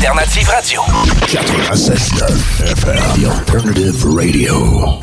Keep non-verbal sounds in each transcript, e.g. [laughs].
l'alternative radio. 96.9 FM, the alternative radio.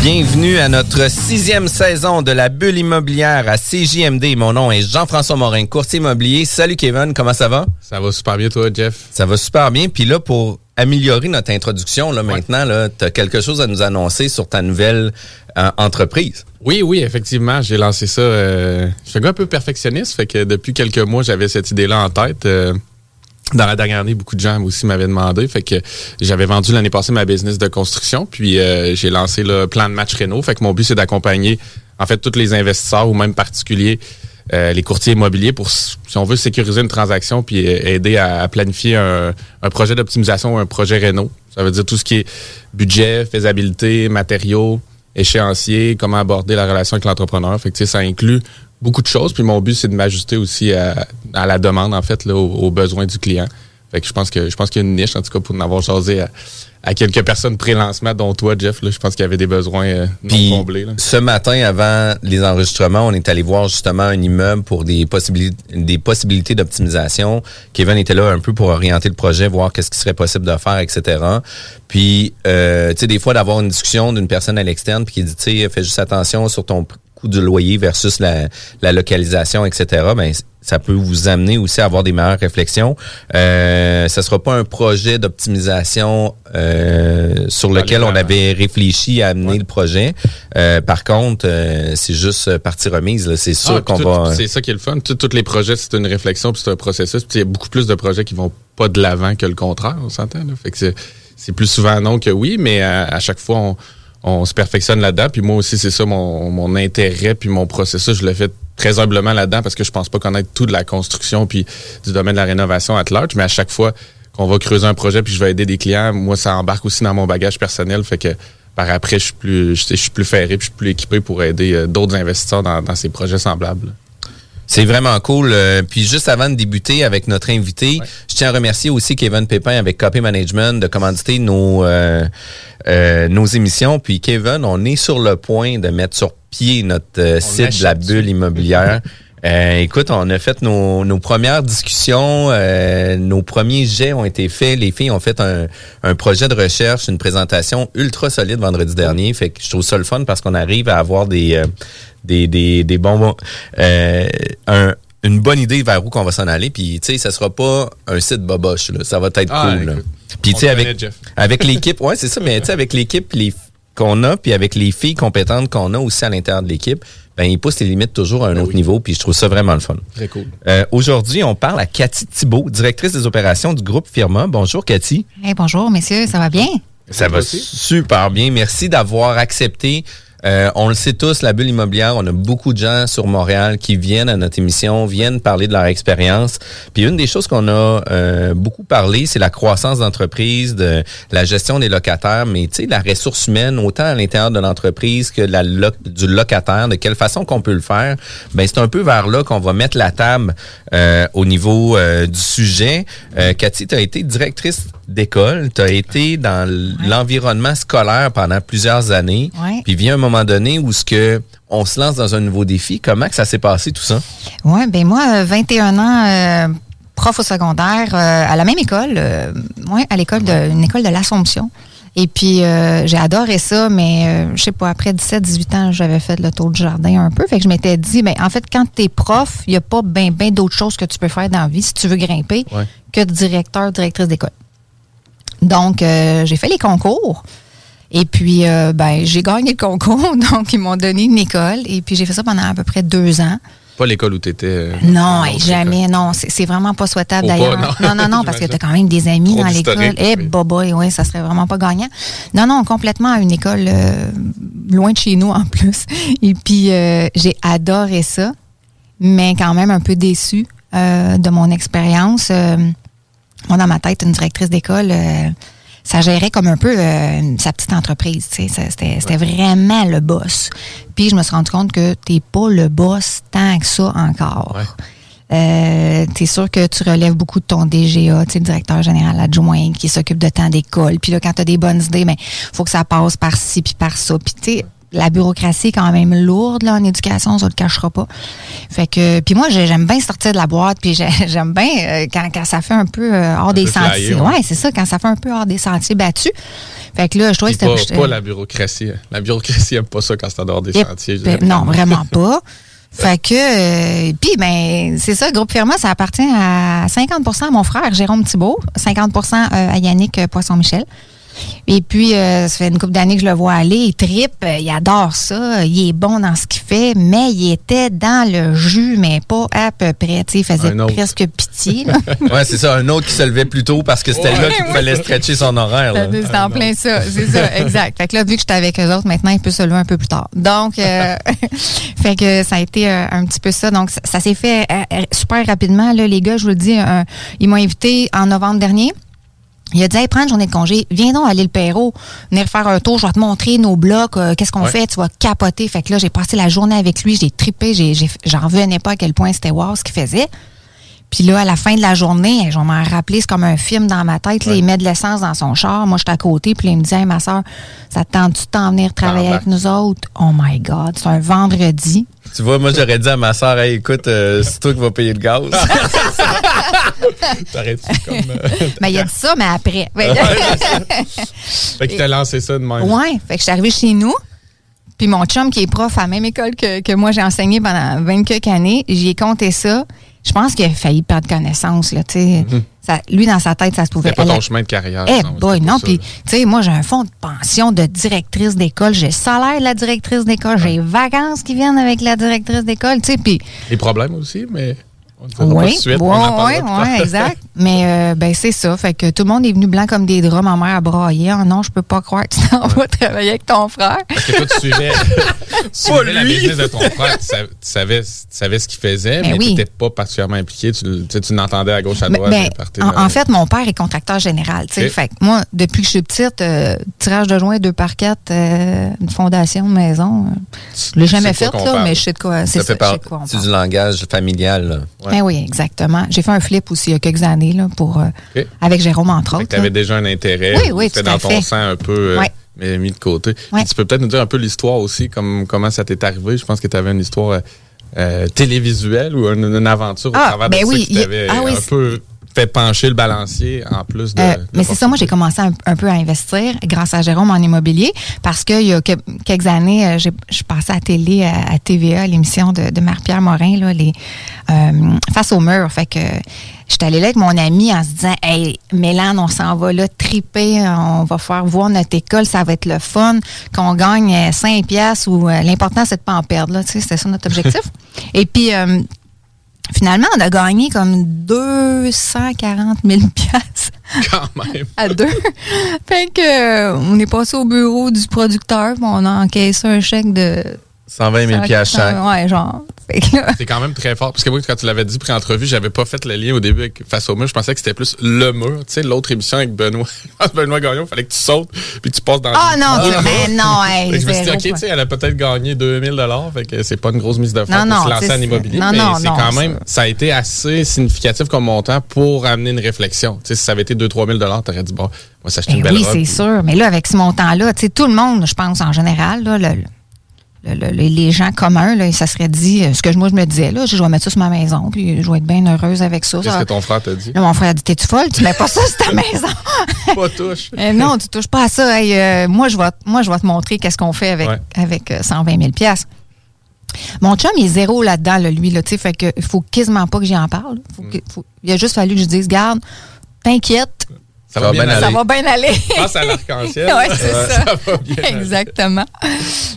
Bienvenue à notre sixième saison de la bulle immobilière à CJMD. Mon nom est Jean-François Morin, courtier immobilier. Salut Kevin, comment ça va? Ça va super bien toi, Jeff? Ça va super bien. Puis là, pour améliorer notre introduction, là, maintenant, tu as quelque chose à nous annoncer sur ta nouvelle euh, entreprise. Oui, oui, effectivement, j'ai lancé ça. Euh, je suis un gars un peu perfectionniste, fait que depuis quelques mois, j'avais cette idée-là en tête. Euh, dans la dernière année, beaucoup de gens aussi m'avaient demandé. Fait que j'avais vendu l'année passée ma business de construction. Puis euh, j'ai lancé le plan de match Renault. Fait que mon but, c'est d'accompagner en fait tous les investisseurs ou même particuliers, euh, les courtiers immobiliers pour, si on veut, sécuriser une transaction puis euh, aider à, planifier un, projet d'optimisation ou un projet Renault. Ça veut dire tout ce qui est budget, faisabilité, matériaux, échéancier, comment aborder la relation avec l'entrepreneur. Fait que ça inclut beaucoup de choses. Puis mon but, c'est de m'ajuster aussi à, à la demande, en fait, là, aux, aux besoins du client. Fait que je pense que je pense qu'il y a une niche, en tout cas, pour en avoir jasé à, à quelques personnes pré-lancement, dont toi, Jeff. Là, je pense qu'il y avait des besoins euh, non Puis, comblés. Là. ce matin, avant les enregistrements, on est allé voir justement un immeuble pour des possibilités, des possibilités d'optimisation. Kevin était là un peu pour orienter le projet, voir qu'est-ce qui serait possible de faire, etc. Puis, euh, tu sais, des fois, d'avoir une discussion d'une personne à l'externe puis qui dit, tu sais, fais juste attention sur ton coût du loyer versus la, la localisation, etc. Ben, ça peut vous amener aussi à avoir des meilleures réflexions. Euh, ça sera pas un projet d'optimisation euh, sur lequel on avait réfléchi à amener le projet. Euh, par contre, euh, c'est juste partie remise. là. C'est sûr Ah, qu'on va. C'est ça qui est le fun. Tous les projets, c'est une réflexion, puis c'est un processus. Puis il y a beaucoup plus de projets qui vont pas de l'avant que le contraire, on s'entend. là. Fait que c'est- c'est plus souvent non que oui, mais à, à chaque fois, on, on se perfectionne là-dedans. Puis moi aussi, c'est ça mon, mon intérêt, puis mon processus, je le fais très humblement là-dedans parce que je pense pas connaître tout de la construction puis du domaine de la rénovation à large, mais à chaque fois qu'on va creuser un projet puis je vais aider des clients, moi ça embarque aussi dans mon bagage personnel, fait que par après je suis plus je, je suis plus ferré puis je suis plus équipé pour aider euh, d'autres investisseurs dans ces projets semblables. C'est vraiment cool. Euh, puis juste avant de débuter avec notre invité, je tiens à remercier aussi Kevin Pépin avec Copy Management de commanditer nos euh, euh, nos émissions. Puis Kevin, on est sur le point de mettre sur pied notre site de la bulle immobilière. [laughs] Euh, écoute, on a fait nos, nos premières discussions, euh, nos premiers jets ont été faits. Les filles ont fait un, un projet de recherche, une présentation ultra solide vendredi dernier. Fait que je trouve ça le fun parce qu'on arrive à avoir des euh, des, des, des bons euh, un, une bonne idée vers où qu'on va s'en aller. Puis, tu sais, ça sera pas un site boboche. Là. Ça va être Ah, cool. Puis, tu sais, avec, avec [laughs] l'équipe, ouais, c'est ça, mais tu sais, avec l'équipe les- qu'on a, puis avec les filles compétentes qu'on a aussi à l'intérieur de l'équipe, ben, ils poussent les limites toujours à un Ben autre oui. niveau, puis je trouve ça vraiment le fun. Très cool. Euh, Aujourd'hui, on parle à Cathy Thibault, directrice des opérations du groupe Firma. Bonjour, Cathy. Hey, bonjour, messieurs, ça va bien? Ça va aussi? super bien. Merci d'avoir accepté. Euh, on le sait tous, la bulle immobilière, on a beaucoup de gens sur Montréal qui viennent à notre émission, viennent parler de leur expérience. Puis une des choses qu'on a euh, beaucoup parlé, c'est la croissance d'entreprise, de la gestion des locataires, mais tu sais, la ressource humaine, autant à l'intérieur de l'entreprise que du locataire, de quelle façon qu'on peut le faire. Ben c'est un peu vers là qu'on va mettre la table euh, au niveau du sujet. Cathy, tu as été directrice d'école, tu as été dans l'environnement scolaire pendant plusieurs années. Ouais. Puis vient un moment donné où ce que on se lance dans un nouveau défi. Comment que ça s'est passé tout ça? Oui, ben moi, euh, 21 ans, euh, prof au secondaire, euh, à la même école, euh, ouais, à l'école de, une école de l'Assomption. Et puis, euh, j'ai adoré ça, mais euh, je sais pas, après 17-18 ans, j'avais fait le tour du jardin un peu. Fait que je m'étais dit, ben, en fait, quand tu es prof, il n'y a pas bien ben, d'autres choses que tu peux faire dans la vie si tu veux grimper Ouais. que directeur, directrice d'école. Donc, euh, j'ai fait les concours. Et puis, euh, ben, j'ai gagné le concours. [laughs] Donc, ils m'ont donné une école. Et puis, j'ai fait ça pendant à peu près deux ans. Pas l'école où tu étais. Non, hey, jamais, non. C'est vraiment pas souhaitable d'ailleurs. non. Non, non, non, [laughs] parce que tu as quand même des amis Trop dans l'école. Eh, oui. boboy, oui, ça serait vraiment pas gagnant. Non, non, complètement à une école euh, loin de chez nous en plus. [laughs] Et puis, euh, j'ai adoré ça, mais quand même un peu déçue euh, de mon expérience. Moi, dans ma tête, une directrice d'école, euh, ça gérait comme un peu euh, sa petite entreprise. tu sais. Ça, C'était c'était vraiment le boss. Puis je me suis rendu compte que t'es pas le boss tant que ça encore. Ouais. Euh, t'es sûr que tu relèves beaucoup de ton DGA, tu sais, le directeur général adjoint qui s'occupe de temps d'école. Puis là, quand tu as des bonnes idées, ben faut que ça passe par ci puis par ça. Puis tu sais, la bureaucratie est quand même lourde là en éducation, ça le cachera pas. Fait que puis moi j'ai- j'aime bien sortir de la boîte puis j'ai- [laughs] j'aime bien euh, quand, quand ça fait un peu euh, hors des peu flyer, sentiers. ouais. Ouais, c'est ça quand ça fait un peu hors des sentiers battus. Fait que là je trouvais que pas, c'était pas la bureaucratie. La bureaucratie aime pas ça quand c'est dehors des et- sentiers. ben, non, vraiment [laughs] pas. Fait que, euh, puis ben, c'est ça, Groupe Firma, ça appartient à 50% à mon frère Jérôme Thibault, 50% euh, à Yannick Poisson-Michel. Et puis, euh, ça fait une couple d'années que je le vois aller. Il tripe, euh, il adore ça, il est bon dans ce qu'il fait, mais il était dans le jus, mais pas à peu près. Tu sais, il faisait presque pitié. là. [laughs] Ouais, c'est ça, un autre qui se levait plus tôt parce que c'était là qu'il fallait stretcher son horaire. là. C'est en plein ça, c'est ça, exact. Fait que là, vu que j'étais avec eux autres, maintenant, il peut se lever un peu plus tard. Donc, euh, [laughs] fait que ça a été euh, un petit peu ça. Donc, ça, ça s'est fait euh, euh, super rapidement. Là, les gars, je vous le dis, euh, ils m'ont invité en novembre dernier. Il a dit, hey, prends une journée de congé, viens donc à l'île Perrault, venir faire un tour, je vais te montrer nos blocs, euh, qu'est-ce qu'on Ouais. fait, tu vas capoter. Fait que là, j'ai passé la journée avec lui, j'ai trippé, j'ai, j'ai- j'en revenais pas à quel point c'était wow ce qu'il faisait. Puis là, à la fin de la journée, je vais m'en rappeler, c'est comme un film dans ma tête. Là, il met de l'essence dans son char. Moi, j'étais à côté. Puis là, il me dit, hey, ma soeur, ça te tente-tu de t'en venir travailler avec nous autres? Oh my God, c'est un vendredi. Tu vois, moi, j'aurais dit à ma soeur, hey, écoute, euh, c'est toi qui vas payer le gaz. [laughs] T'arrêtes-tu [laughs] comme. euh, [laughs] Mais il a dit ça, mais après. Fait qu'il t'a lancé ça de même. Ouais, fait que je suis arrivée chez nous. Puis mon chum, qui est prof à la même école que, que moi, j'ai enseigné pendant 20 quelques années, j'y ai compté ça. Je pense qu'il a failli perdre connaissance. Là, tu sais. Ça- lui, dans sa tête, ça se pouvait. C'était pas ton chemin de carrière. Eh boy, non. Puis, tu sais, moi, j'ai un fonds de pension de directrice d'école. J'ai salaire de la directrice d'école. J'ai vacances qui viennent avec la directrice d'école. Tu sais, puis Les problèmes aussi, mais. Ne oui, oui, oui, exact. [laughs] Mais euh, ben c'est ça. Fait que tout le monde est venu blanc comme des draps. Ma mère a braillé. Oh non, je peux pas croire que tu t'en vas travailler avec ton frère. Parce que toi, tu suivais, [laughs] tu suivais la business de ton frère. Tu savais, tu savais, tu savais ce qu'il faisait, Ben mais oui. tu n'étais pas particulièrement impliqué. Tu, tu sais, tu l'entendais à gauche, à Ben, droite. ben, en, en fait, mon père est contracteur général. tu sais. Ok. Fait que moi, depuis que je suis petite, euh, tirage de joint deux par quatre, euh, une fondation, une maison. euh, je l'ai jamais fait, là, mais je sais de quoi. C'est Ça ça, fait je sais de quoi on partie parle. du langage familial. là. Ouais. Ben oui, exactement. J'ai fait un flip aussi il y a quelques années là, pour, euh, avec Jérôme, entre autres. tu avais là. déjà un intérêt. Oui, oui, tout à dans ton fait. sang un peu euh, Ouais. mais mis de côté. Ouais. Tu peux peut-être nous dire un peu l'histoire aussi, comme comment ça t'est arrivé? Je pense que tu avais une histoire euh, euh, télévisuel ou une, une aventure Ah, au travers ben de oui, ça qui y ah oui, un peu pencher le balancier en plus de. Euh, mais c'est ça, moi, j'ai commencé un, un peu à investir grâce à Jérôme en immobilier parce qu'il y a que- quelques années, euh, je passais à télé, à, à TVA, l'émission de, de Marie-Pierre Morin, là, les, euh, Face au mur. Fait que j'étais allée là avec mon ami en se disant Hey, Mélane, on s'en va là, triper, on va faire voir notre école, ça va être le fun, qu'on gagne euh, 5 piastres ou euh, l'important, c'est de pas en perdre. Là, tu sais, C'était ça notre objectif. [laughs] Et puis, euh, finalement, on a gagné comme 240 000 [laughs] piastres quand même. à deux. fait que euh, on est passé au bureau du producteur, puis on a encaissé un chèque de 120 000 piastres chaque. Ouais, genre. C'est quand même très fort. Parce que moi, quand tu l'avais dit pré-entrevue, j'avais pas fait le lien au début avec face au mur. Je pensais que c'était plus le mur. Tu sais, l'autre émission avec Benoît. [laughs] Benoît Gagnon, il fallait que tu sautes puis tu passes dans Ah le- non, tu- mur. mais [laughs] non, hey, Fait je me suis dit, OK, tu sais, elle a peut-être gagné 2000 Fait que c'est pas une grosse mise de fonds Non, pour non, se lancer en immobilier. non, mais non, c'est non, quand même, ça a été assez significatif comme montant pour amener une réflexion. Tu sais, si ça avait été 2-3 000 t'aurais dit, bon, moi, s'acheter une Ben belle oui, robe. c'est puis- sûr. Mais là, avec ce montant-là, tu sais, tout le monde, je pense, en général, là, le- le- le- le- les gens communs, là, ça serait dit, euh, ce que moi je me disais, là, je vais mettre ça sur ma maison, puis je vais être bien heureuse avec ça. Qu'est-ce que ton frère t'a dit? Là, mon frère a dit, t'es-tu folle? Tu mets pas ça [laughs] sur ta maison. [laughs] Pas touche. Euh, non, tu touches pas à ça. Hey, euh, moi, je vais, moi, je vais te montrer qu'est-ce qu'on fait avec, Ouais. avec euh, 120 000 piastres. Mon chum, il est zéro là-dedans, là, lui, là, tu sais, fait que faut quasiment pas que j'y en parle. Faut Mm. que- faut- il a juste fallu que je dise, garde, t'inquiète, Ça va bien bien aller. ça va bien aller. Pense à l'arc-en-ciel. [laughs] Ouais, c'est ça. va bien aller. Exactement.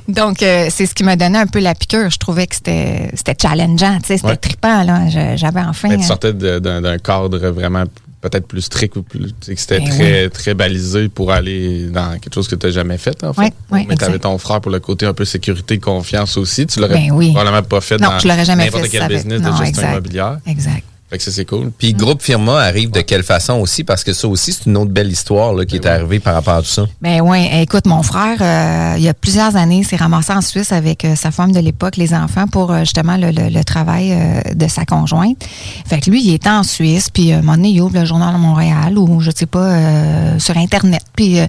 Donc, euh, c'est ce qui m'a donné un peu la piqûre. Je trouvais que c'était c'était challengeant, tu sais, c'était Ouais. trippant, là. Je- J'avais enfin... Mais tu euh, sortais de- d'un d'un cadre vraiment peut-être plus strict ou plus. tu sais, que C'était Ben très, très balisé pour aller dans quelque chose que tu n'as jamais fait, en fait. Ouais, ouais, Mais tu avais ton frère pour le côté un peu sécurité, confiance aussi. Tu l'aurais Ben oui. probablement pas fait Non, dans je l'aurais jamais n'importe fait, quel ça avait- business de gestion exact. immobilière. Exact. Fait que ça, c'est cool. Puis Groupe Firma arrive de quelle façon aussi? Parce que ça aussi, c'est une autre belle histoire là, qui est arrivée par rapport à tout ça. Ben oui, écoute, mon frère, euh, il y a plusieurs années, s'est ramassé en Suisse avec euh, sa femme de l'époque, les enfants, pour euh, justement le, le- le travail de sa conjointe. Fait que lui, il était en Suisse, puis euh, un moment donné, il ouvre le journal de Montréal ou je sais pas, sur Internet, puis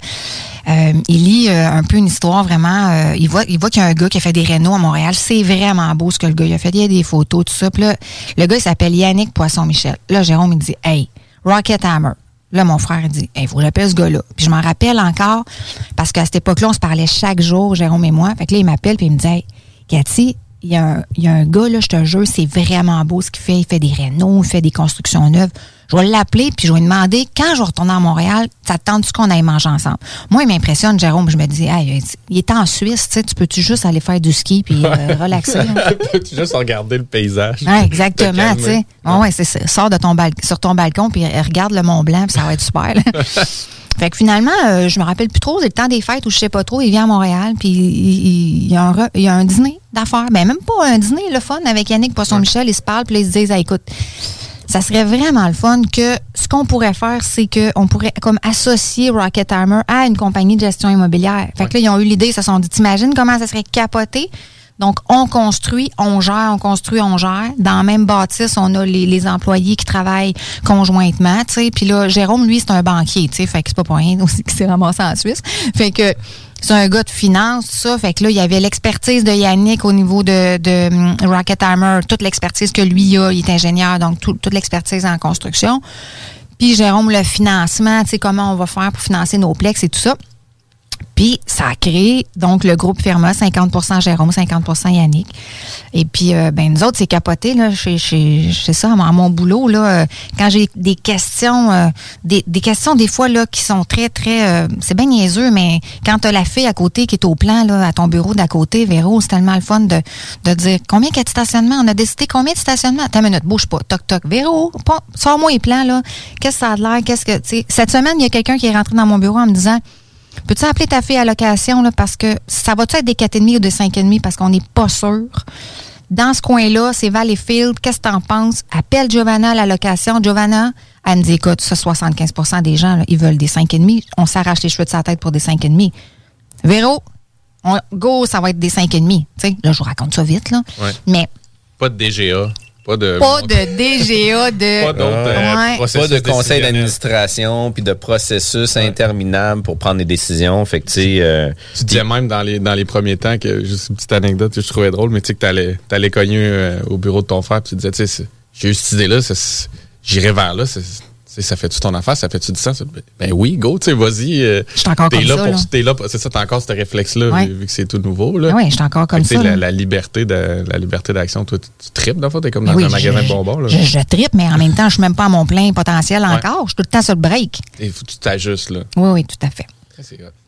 il lit un peu une histoire vraiment. il voit, il voit qu'il y a un gars qui a fait des rénaux à Montréal. C'est vraiment beau ce que le gars il a fait. Il y a des photos, tout ça. Puis là, le gars, il s'appelle Yannick Poisson-Michel. Là, Jérôme, il dit, hey, Rocket Hammer. Là, mon frère il dit, il faut que j'appelle ce gars-là? Puis je m'en rappelle encore, parce qu'à cette époque-là, on se parlait chaque jour, Jérôme et moi. Fait que là, il m'appelle, puis il me dit, hey, Cathy, il y, a un, il y a un gars, là, je te jure, c'est vraiment beau ce qu'il fait. Il fait des rénaux, il fait des constructions neuves. Je vais l'appeler, puis je vais lui demander, quand je vais retourner à Montréal, ça te tente-tu qu'on aille manger ensemble? Moi, il m'impressionne, Jérôme. Je me dis, hey, il est en Suisse, tu sais, tu peux-tu juste aller faire du ski puis euh, [laughs] relaxer? [laughs] tu juste regarder le paysage? Ouais, exactement, tu sais. Ouais, ouais, c'est ça. Sors de ton sur ton balcon puis regarde le Mont Blanc, puis ça va être super. là. [laughs] fait que finalement, euh, je me rappelle plus trop, c'est le temps des fêtes où je sais pas trop, il vient à Montréal puis il, y, a un re- il y a un dîner d'affaires, ben même pas un dîner le fun avec Yannick Poisson Michel, ils se parlent puis ils se disent Ah, écoute, ça serait vraiment le fun que ce qu'on pourrait faire, c'est qu'on pourrait comme associer Rocket Armor à une compagnie de gestion immobilière. Fait que là, ils ont eu l'idée, ils se sont dit, t'imagines comment ça serait capoté? Donc, on construit, on gère, on construit, on gère. Dans la même bâtisse, on a les, employés qui travaillent conjointement, tu sais. Puis là, Jérôme, lui, c'est un banquier, tu sais. Fait que c'est pas pour rien aussi qu'il s'est ramassé en Suisse. Fait que c'est un gars de finance, tout ça. Fait que là, il y avait l'expertise de Yannick au niveau de, hum, Rocket Hammer, toute l'expertise que lui a. Il est ingénieur, donc tout- toute l'expertise en construction. Puis Jérôme, le financement, tu sais, comment on va faire pour financer nos plex et tout ça. Puis, ça a créé, donc, le groupe Firma, 50% Jérôme, 50% Yannick. Et puis, euh, ben, nous autres, c'est capoté, là, chez, chez ça, à mon boulot, là, euh, quand j'ai des questions, euh, des, des questions, des fois, là, qui sont très, très, euh, c'est bien niaiseux, mais quand t'as la fille à côté qui est au plan, là, à ton bureau d'à côté, Véro, c'est tellement le fun de, de dire combien qu'il y a de stationnement? On a décidé combien de stationnement? Attends une minute, bouge pas. Toc, toc. Véro, sors-moi les plans, là. Qu'est-ce que ça a l'air? Qu'est-ce que, tu cette semaine, il y a quelqu'un qui est rentré dans mon bureau en me disant, Peux-tu appeler ta fille à location, là, parce que ça va-tu être des 4,5 ou des 5,5 parce qu'on n'est pas sûr? Dans ce coin-là, c'est Valleyfield. Qu'est-ce que t'en penses? Appelle Giovanna à la location. Giovanna, elle me dit, écoute, ça, 75 des gens, là, ils veulent des 5,5. On s'arrache les cheveux de sa tête pour des 5,5. Véro, on- go, ça va être des 5,5. Tu sais, là, je vous raconte ça vite, là. Ouais. Mais Pas de DGA. Pas de, Pas de DGA, de. pas euh, Ouais. Pas de conseil d'administration, puis de processus interminable pour prendre des décisions. Fait que, tu euh, Tu disais même dans les, dans les premiers temps que, juste une petite anecdote que je trouvais drôle, mais tu sais que t'allais, t'allais cogner euh, au bureau de ton frère, puis tu disais, tu sais, j'ai eu cette idée-là, j'irai vers là, ça fait-tu ton affaire, ça fait-tu du sens? Ben oui, go, tu sais, vas-y. euh, Je suis encore t'es comme là ça, pour, là. t'es là pour- c'est ça, t'as encore ce réflexe-là, Ouais. vu, vu que c'est tout nouveau, là. Oui, je suis encore comme que, tu sais, ça. la, la liberté de, la liberté d'action, toi, tu, tu tripes, dans le fond, t'es comme dans Oui, un magasin je, de bonbons, là. Je, je trippe, mais en même temps, je suis même pas à mon plein potentiel encore. Je suis tout le temps sur le break. Et faut que tu t'ajustes, là. Oui, oui, tout à fait.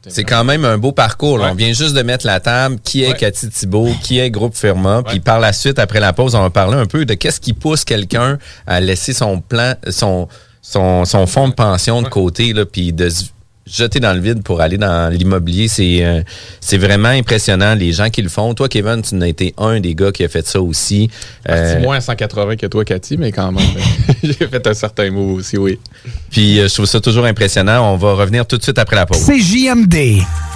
C'est quand même un beau parcours. là. Ouais. On vient juste de mettre la table. Qui est Ouais. Cathy Thibault? Qui est Groupe Firma? Puis par la suite, après la pause, on va parler un peu de qu'est-ce qui pousse quelqu'un à laisser son plan, son, son, son fonds de pension de côté, là, puis de se jeter dans le vide pour aller dans l'immobilier. C'est euh, c'est vraiment impressionnant, les gens qui le font. Toi, Kevin, tu n'as été un des gars qui a fait ça aussi. Euh, C'est moins à 180 que toi, Cathy, mais quand même. [laughs] [laughs] J'ai fait un certain mot aussi, oui. Puis euh, je trouve ça toujours impressionnant. On va revenir tout de suite après la pause. C'est JMD.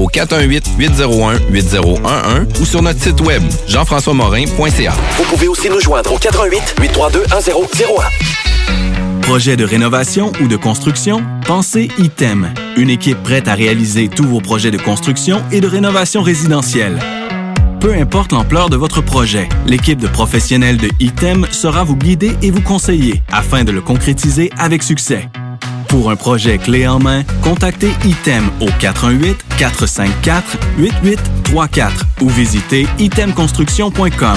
au 418-801-8011 ou sur notre site web, jean-françois-morin.ca. Vous pouvez aussi nous joindre au 88 832 1001. Projet de rénovation ou de construction? Pensez ITEM. Une équipe prête à réaliser tous vos projets de construction et de rénovation résidentielle. Peu importe l'ampleur de votre projet, l'équipe de professionnels de ITEM sera vous guider et vous conseiller afin de le concrétiser avec succès. Pour un projet clé en main, contactez ITEM au 418-454-8834 ou visitez itemconstruction.com.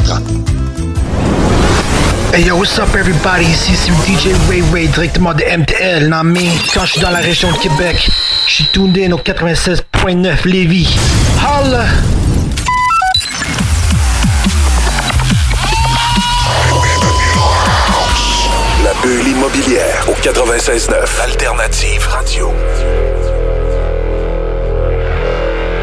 Hey yo, what's up everybody? Ici c'est DJ Ray Ray directement de MTL, non mais quand je suis dans la région de Québec, je suis tuned in au 96.9 Lévis. Holla! La bulle immobilière au 96.9 Alternative Radio.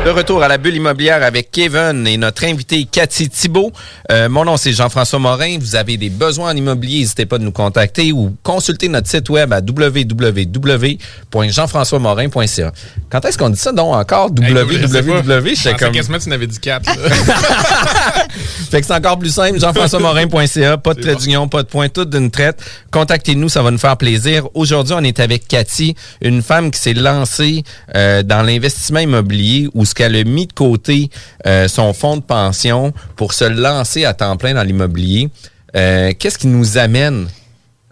De retour à la bulle immobilière avec Kevin et notre invité Cathy Thibault. Euh, mon nom c'est Jean-François Morin. Vous avez des besoins en immobilier, n'hésitez pas de nous contacter ou consulter notre site web à www.jean-françois-morin.ca. Quand est-ce qu'on dit ça donc encore? Hey, je sais pas. www? Je pensais comme quasiment tu n'avais dit 4. [laughs] fait que c'est encore plus simple, jean-françois-morin.ca, pas de trait d'union, pas de point, tout d'une traite. Contactez-nous, ça va nous faire plaisir. Aujourd'hui, on est avec Cathy, une femme qui s'est lancée euh, dans l'investissement immobilier où ce qu'elle a mis de côté euh, son fonds de pension pour se lancer à temps plein dans l'immobilier. Euh, Qu'est-ce qui nous amène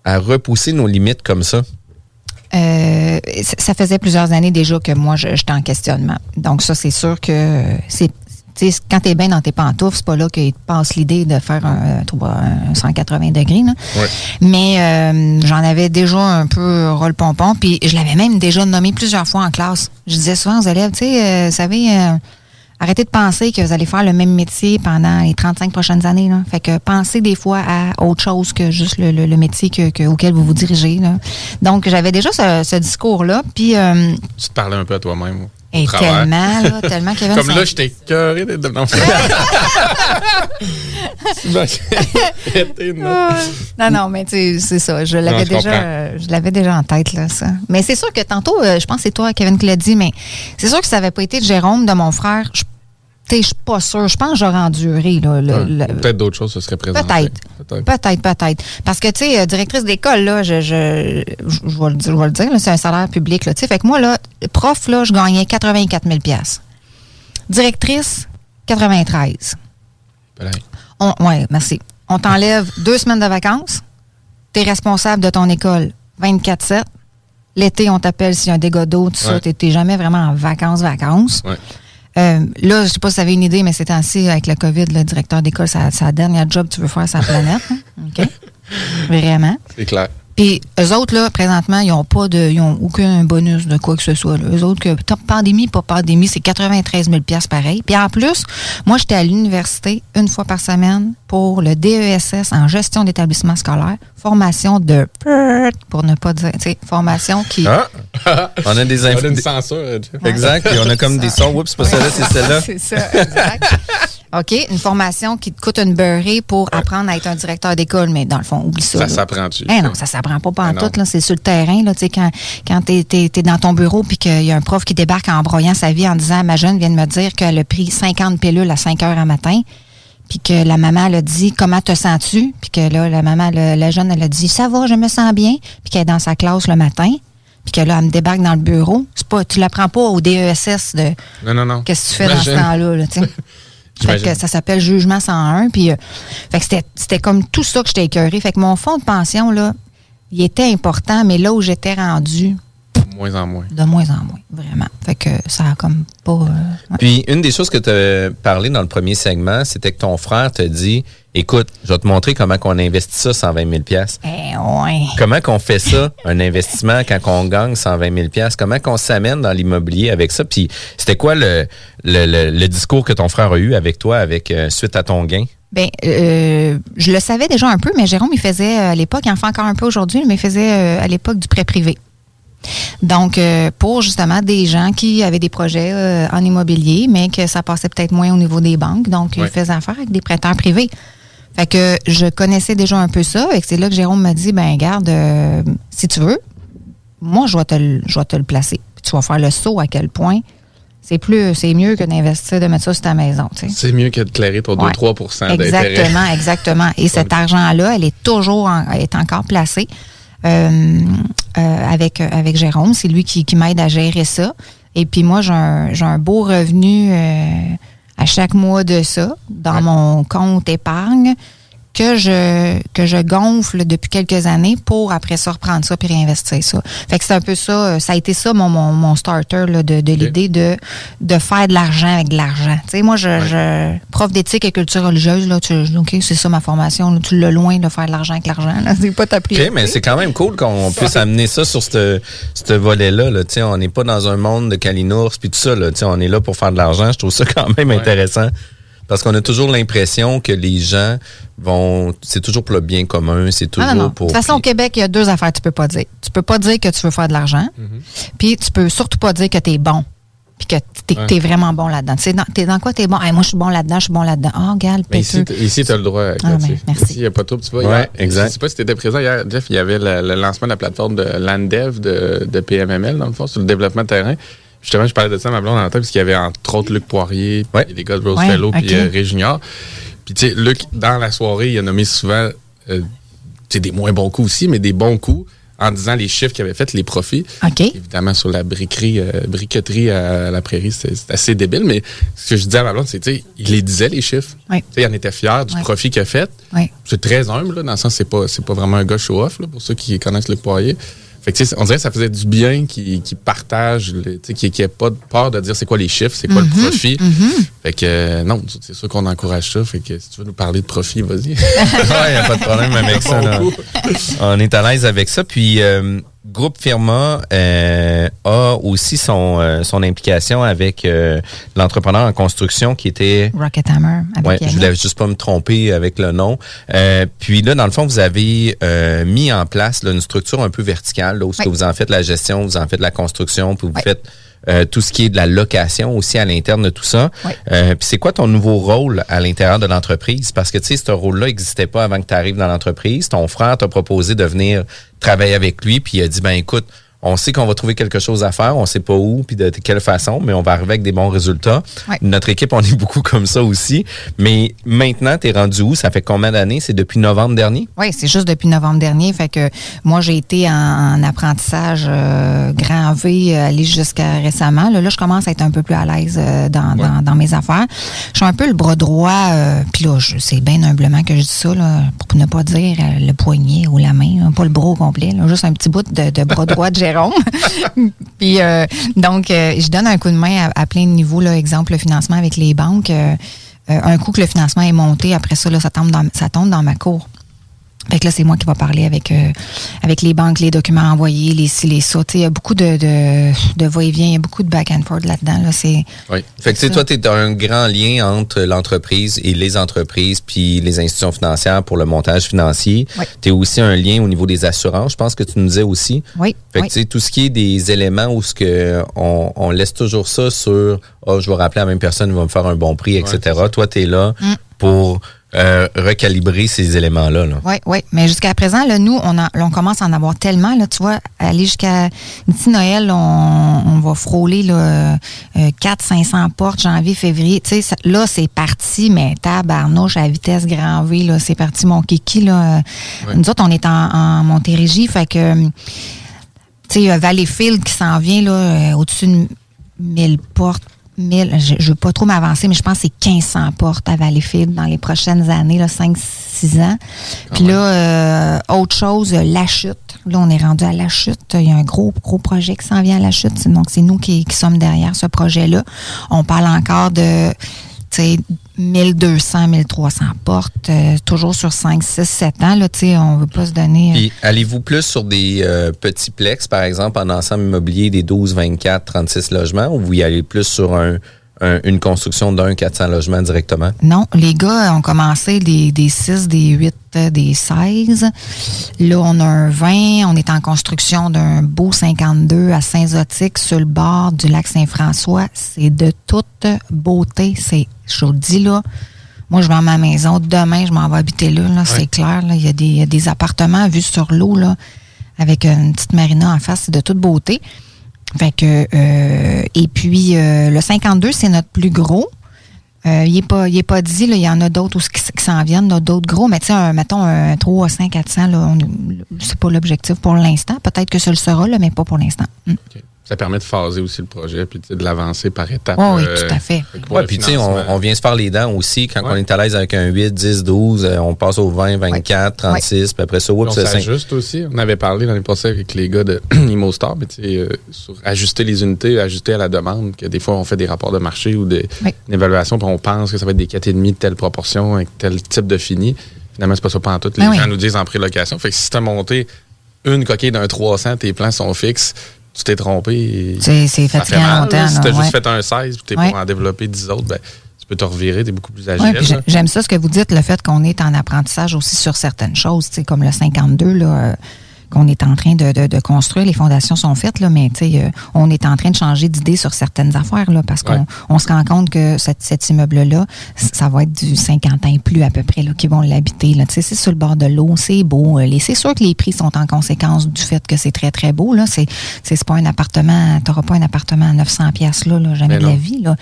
à repousser nos limites comme ça? Euh, ça faisait plusieurs années déjà que moi, j'étais en questionnement. Donc, ça, c'est sûr que c'est quand tu es bien dans tes pantoufles, c'est pas là qu'il te passe l'idée de faire un, un 180 degrés. Là. Ouais. Mais euh, j'en avais déjà un peu rôle pompon, puis je l'avais même déjà nommé plusieurs fois en classe. Je disais souvent aux élèves, tu sais, euh, vous savez, euh, arrêtez de penser que vous allez faire le même métier pendant les 35 prochaines années. Là. Fait que pensez des fois à autre chose que juste le, le- le métier que, que- auquel vous vous dirigez. Là. Donc, j'avais déjà ce, ce discours-là, puis... euh, Tu te parlais un peu à toi-même. Travers. tellement, là, tellement avait Comme là, j'étais cœuré [laughs] arrêté, non? Non, non, mais tu sais, c'est ça. Je l'avais déjà, euh, je l'avais déjà en tête, là, ça. Mais c'est sûr que tantôt, euh, je pense que c'est toi, Kevin, qui l'a dit, mais c'est sûr que ça n'avait pas été de Jérôme, de mon frère. Je je suis pas sûre. Je pense que j'aurais enduré, là. le- Ouais, le- ou Peut-être d'autres choses se seraient présentées. Peut-être. Peut-être. Peut-être. Parce que, tu sais, euh, directrice d'école, là, je, je, je, je vais le dire, je vais le dire, là, c'est un salaire public, là. Tu fait que moi, là, prof, là, je gagnais 84 000 Directrice, 93. Peut-être. On, ouais, merci. On t'enlève deux semaines de vacances. Tu es responsable de ton école 24-7. L'été, on t'appelle s'il y a un dégât d'eau, tout ça. Ouais. Tu n'es jamais vraiment en vacances, vacances. Ouais. Euh, là, je sais pas si vous avez une idée, mais c'est ainsi avec le COVID, le directeur d'école, la dernière job tu veux faire la planète. hein. OK? [laughs] Vraiment. C'est clair. Puis eux autres, là, présentement, ils n'ont pas de. Ils ont aucun bonus de quoi que ce soit. Là. Eux autres, que tant- pandémie, pas pandémie, c'est 93 000 pareil. Puis en plus, moi, j'étais à l'université une fois par semaine pour le DESS en gestion d'établissement scolaire. Formation de pour ne pas dire, tu sais, formation qui. Ah! [laughs] on a des On a infos. une censure, Jeff. Exact. Puis on a comme des sons. Oups, c'est pas celle-là, c'est celle-là. [laughs] C'est ça, exact. OK, une formation qui te coûte une beurrée pour apprendre à être un directeur d'école, mais dans le fond, oublie ça. Ça s'apprend-tu? Eh non, ça s'apprend pas Ah pantoute, là. C'est sur le terrain, là. Tu sais, quand, quand t'es, t'es, t'es dans ton bureau puis qu'il y a un prof qui débarque en broyant sa vie en disant, ma jeune vient de me dire qu'elle a pris 50 pilules à 5 heures à matin. Puis que la maman elle a dit comment te sens-tu puis que là la maman le- la jeune elle a dit ça va je me sens bien puis qu'elle est dans sa classe le matin puis que là elle me débarque dans le bureau c'est pas tu l'apprends pas au DESS de Non, non, non. Qu'est-ce que tu fais dans ce temps-là, là, tu? [laughs] Fait que ça s'appelle Jugement 101. Puis, euh, fait que c'était, c'était comme tout ça que j'étais écœurée. Fait que mon fonds de pension, là, il était important, mais là où j'étais rendue, Moins en moins. de moins en moins, vraiment. Fait que ça a comme pas... euh, ouais. Puis, une des choses que tu as parlé dans le premier segment, c'était que ton frère te dit Écoute, je vais te montrer comment on investit ça 120 000 Eh, ouais. Comment qu'on fait ça, un investissement, quand on gagne 120 000 Comment qu'on s'amène dans l'immobilier avec ça? Puis, c'était quoi le, le, le- le discours que ton frère a eu avec toi avec euh, suite à ton gain? Ben, euh, je le savais déjà un peu, mais Jérôme, il faisait euh, à l'époque, il en fait encore un peu aujourd'hui, mais il faisait euh, à l'époque du prêt privé. Donc, euh, pour justement des gens qui avaient des projets euh, en immobilier, mais que ça passait peut-être moins au niveau des banques. Donc, Ouais. il faisait affaire avec des prêteurs privés. Fait que je connaissais déjà un peu ça. Et que c'est là que Jérôme m'a dit, ben garde, euh, si tu veux, moi, je vais te, le- je vais te le placer. Puis tu vas faire le saut à quel point c'est plus, c'est mieux que d'investir, de mettre ça sur ta maison. tu sais. C'est mieux que de clairer ton Ouais. 2-3 d'intérêt. Exactement, [laughs] exactement. Et cet argent-là, elle est toujours en- est encore placée euh, euh, avec, euh, avec Jérôme. C'est lui qui, qui m'aide à gérer ça. Et puis moi, j'ai un, j'ai un beau revenu euh, à chaque mois de ça dans mon compte épargne que je que je gonfle depuis quelques années pour après ça reprendre ça puis réinvestir ça. Fait que c'est un peu ça, euh, ça a été ça mon, mon, mon starter là, de, de l'idée de de faire de l'argent avec de l'argent. Tu sais moi je, je prof d'éthique et culture religieuse là, tu OK, c'est ça ma formation, là, tu l'as loin de faire de l'argent avec l'argent là, [laughs] c'est pas ta OK, priorité. mais c'est quand même cool qu'on puisse amener ça sur ce ce volet-là. Là. Tu sais, On n'est pas dans un monde de calinours puis tout ça. Là. Tu sais, On est là pour faire de l'argent. Je trouve ça quand même intéressant. Parce qu'on a toujours l'impression que les gens vont. C'est toujours pour le bien commun. C'est toujours Ah, non, non. pour. De toute façon, au Québec, il y a deux affaires que tu peux pas dire. Tu peux pas dire que tu veux faire de l'argent, puis tu peux surtout pas dire que tu es bon, puis que tu Ouais. es, vraiment bon là-dedans. Tu dans, t'es dans quoi tu es bon? Hey, moi, je suis bon là-dedans, je suis bon là-dedans. Ah, regarde, Mais ici, ici tu as le droit. Ah, Cathy. ben, merci. Ici, il n'y a pas trop. Tu vois, Ouais, hier, exact. Je sais pas si tu étais présent hier, Jeff. Il y avait le, le lancement de la plateforme de Landev de, de PMML, dans le fond, sur le développement de terrain. Justement, je parlais de ça à ma blonde en temps, parce qu'il y avait entre autres Luc Poirier, Ouais. les gars de Rose Ouais, Fellow, puis euh, Ray Junior. Puis, tu sais, Luc, dans la soirée, il a nommé souvent euh, tu sais, des moins bons coups aussi, mais des bons coups en disant les chiffres qu'il avait fait, les profits. Évidemment, sur la briquerie, euh, briqueterie à la prairie, c'est assez débile, mais ce que je disais à ma blonde, c'est, tu sais, il les disait, les chiffres. Oui. Il en était fier du profit qu'il a fait. Oui. C'est très humble, là, dans le sens, c'est pas, c'est pas vraiment un gars show-off, là, pour ceux qui connaissent le poirier. Fait que, tu sais, on dirait que ça faisait du bien qu'ils qu'ils partagent, le- tu sais, qu'ils n'aient pas de peur de dire c'est quoi les chiffres, c'est quoi le profit. mhm. Fait que, euh, non, c'est sûr qu'on encourage ça. Fait que si tu veux nous parler de profit, vas-y. [laughs] Il n'y a pas de problème avec [laughs] ça. là. On est à l'aise avec ça. Puis, euh, Groupe Firma euh, a aussi son, euh, son implication avec euh, l'entrepreneur en construction qui était... Rocket Hammer. Avec Ouais, je voulais juste pas me tromper avec le nom. Puis là, dans le fond, vous avez mis en place là, une structure un peu verticale, là, où ce que Oui. vous en faites la gestion, vous en faites la construction, puis vous faites euh, tout ce qui est de la location aussi à l'interne de tout ça. Oui. Euh, puis c'est quoi ton nouveau rôle à l'intérieur de l'entreprise? Parce que tu sais, ce rôle-là n'existait pas avant que tu arrives dans l'entreprise. Ton frère t'a proposé de venir travailler avec lui, puis il a dit, ben écoute, on sait qu'on va trouver quelque chose à faire, on sait pas où, puis de quelle façon, mais on va arriver avec des bons résultats. Ouais. Notre équipe, on est beaucoup comme ça aussi. Mais maintenant, tu es rendu où? Ça fait combien d'années? C'est depuis novembre dernier? Oui, c'est juste depuis novembre dernier. Fait que moi, j'ai été en, en apprentissage euh, grand V, euh, aller jusqu'à récemment. Là, là, je commence à être un peu plus à l'aise euh, dans, dans, dans mes affaires. Je suis un peu le bras droit. euh, Puis là, c'est bien humblement que je dis ça, là, pour ne pas dire le poignet ou la main, hein, pas le bras au complet, là, juste un petit bout de, de bras [laughs] droit de [laughs] Euh, donc, euh, je donne un coup de main à, plein de niveaux. Là, exemple, le financement avec les banques. euh, un coup que le financement est monté, après ça, là, ça tombe ça tombe dans ma cour. Fait que là, c'est moi qui va parler avec euh, avec les banques, les documents envoyés, les ci, les ça. Il y a beaucoup de, de, de va-et-vient, il y a beaucoup de back and forth là-dedans. Là. C'est, Oui. Fait que tu sais, ça. toi, tu es un grand lien entre l'entreprise et les entreprises, puis les institutions financières pour le montage financier. Oui. Tu es aussi un lien au niveau des assurances. Je pense que tu nous disais aussi. oui, Fait que oui. tu sais, tout ce qui est des éléments où ce que on, on laisse toujours ça sur oh, je vais rappeler à la même personne, il va me faire un bon prix, etc. Toi, tu es là Mm. pour euh, recalibrer ces éléments-là. Là. Oui, oui. Mais jusqu'à présent, là, nous, on, on commence à en avoir tellement. Là, tu vois, aller jusqu'à d'ici Noël, on, on va frôler là, euh, 400-500 portes, janvier, février. Tu sais, là, c'est parti, mais tabarnouche à vitesse grand V, là, c'est parti, mon kiki. Là. Nous autres, on est en, en Montérégie, fait que, tu sais, Valleyfield qui s'en vient là, euh, au-dessus de 1000 portes. 1000, je ne veux pas trop m'avancer, mais je pense que c'est 1500 portes à Valleyfield dans les prochaines années, 5-6 ans. Puis là, euh, autre chose, euh, la chute. Là, on est rendu à la chute. Il y a un gros, gros projet qui s'en vient à la chute. Donc, c'est nous qui, qui sommes derrière ce projet-là. On parle encore de 1200, 1300 portes, euh, toujours sur 5, 6, 7 ans. Là, on veut pas se donner... euh, allez-vous plus sur des euh, petits plex, par exemple, en ensemble immobilier des 12, 24, 36 logements, ou vous y allez plus sur un, un- une construction d'un 400 logements directement? Non, les gars ont commencé des, des 6, des 8, euh, des 16. Là, on a un 20. On est en construction d'un beau 52 à Saint-Zotique sur le bord du lac Saint-François. C'est de toute beauté. C'est, je vous le dis là, moi, je vends ma maison. Demain, je m'en vais habiter là. là C'est clair. Là. Il, y a des, il y a des appartements vus sur l'eau là, avec une petite marina en face. C'est de toute beauté. Euh, et puis, euh, le 52, c'est notre plus gros. Euh, il n'est pas, il pas dit, il y en a d'autres qui, qui s'en viennent, là, d'autres gros, mais tu sais, mettons un 3, 5, 400, là, on- c'est pas l'objectif pour l'instant. Peut-être que ce le sera, mais pas pour l'instant. Mm. Ça permet de phaser aussi le projet puis de l'avancer par étapes. Oh oui, euh, tout à fait. Ouais, puis tu sais, on, vient se faire les dents aussi. Quand Ouais. on est à l'aise avec un 8, 10, 12, euh, on passe au 20, 24, 36, puis après ça, oups, c'est 5. s'ajuste aussi. On avait parlé l'année passée avec les gars de [clears throat] ImoStar, mais tu sais, euh, sur ajuster les unités, ajuster à la demande, que des fois on fait des rapports de marché ou des, Oui. une évaluation, puis on pense que ça va être des 4,5 de telle proportion, avec tel type de fini. Finalement, c'est pas ça pas en tout. Les Ah gens nous disent en prélocation. Fait que si tu as monté une coquille d'un 300, tes plans sont fixes, tu t'es trompé. et C'est- fatigant longtemps, là. Si tu as ouais. juste fait un 16 puis tu es Ouais. pour en développer 10 autres, ben, tu peux te revirer, tu es beaucoup plus agile. Ouais, j'aime ça ce que vous dites, le fait qu'on est en apprentissage aussi sur certaines choses, comme le 52, là, euh, qu'on est en train de, de- de construire. Les fondations sont faites, là, mais tu sais, euh, on est en train de changer d'idée sur certaines affaires, là, parce qu'on on se rend compte que cet, cet immeuble-là, ça va être du 50 ans et plus à peu près, là, qui vont l'habiter. là. Tu sais, c'est sur le bord de l'eau, c'est beau. euh, C'est sûr que les prix sont en conséquence du fait que c'est très, très beau. Là. C'est, c'est pas un appartement, t'auras pas un appartement à 900 pièces là, là, jamais Mais de la vie. Là.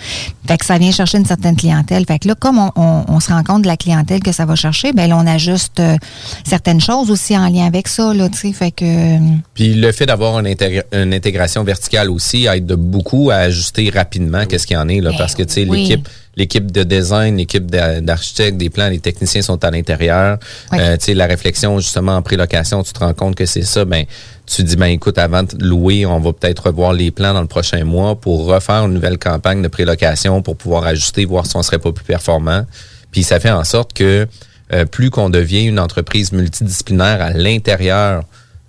Fait que ça vient chercher une certaine clientèle. Fait que là, comme on, on- on se rend compte de la clientèle que ça va chercher, ben on ajuste euh, certaines choses aussi en lien avec ça, là, tu sais. Fait que... Puis le fait d'avoir une, intégra- une intégration verticale aussi aide de beaucoup à ajuster rapidement qu'est-ce qu'il y en est là Ben parce que tu sais oui. l'équipe l'équipe de design, l'équipe d'a- d'architectes, des plans, les techniciens sont à l'intérieur. Oui. Euh, tu sais, la réflexion justement en prélocation, tu te rends compte que c'est ça. Ben, tu dis ben écoute, avant de louer, on va peut-être revoir les plans dans le prochain mois pour refaire une nouvelle campagne de prélocation pour pouvoir ajuster, voir si on serait pas plus performant. Puis ça fait en sorte que euh, plus qu'on devient une entreprise multidisciplinaire à l'intérieur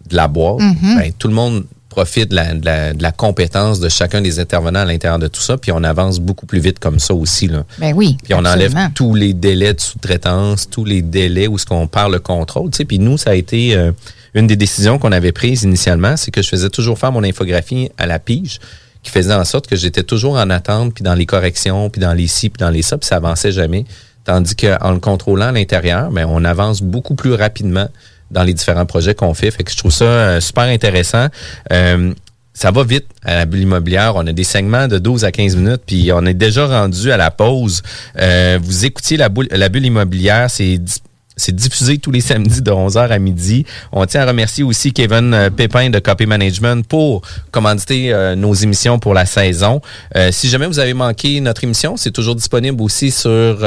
de la boîte, Mhm. ben, tout le monde profite de la, de, la, de la compétence de chacun des intervenants à l'intérieur de tout ça, puis on avance beaucoup plus vite comme ça aussi. Là. Ben oui. Puis on absolument. enlève tous les délais de sous-traitance, tous les délais où ce qu'on perd le contrôle. Tu sais. Puis nous, ça a été euh, une des décisions qu'on avait prises initialement, c'est que je faisais toujours faire mon infographie à la pige, qui faisait en sorte que j'étais toujours en attente, puis dans les corrections, puis dans les ci, puis dans les ça, puis ça avançait jamais. Tandis qu'en le contrôlant à l'intérieur, ben, on avance beaucoup plus rapidement dans les différents projets qu'on fait. Fait que je trouve ça euh, super intéressant. Euh, ça va vite à la bulle immobilière. On a des segments de 12 à 15 minutes, puis on est déjà rendu à la pause. Euh, vous écoutiez la, bulle immobilière, c'est c'est diffusé tous les [laughs] samedis de 11h à midi. On tient à remercier aussi Kevin Pépin de Copy Management pour commanditer euh, nos émissions pour la saison. Si jamais vous avez manqué notre émission, c'est toujours disponible aussi sur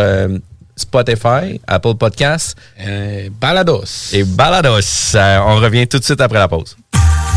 Spotify, Apple Podcasts Euh, Balados. et Balados. Euh, on revient tout de suite après la pause.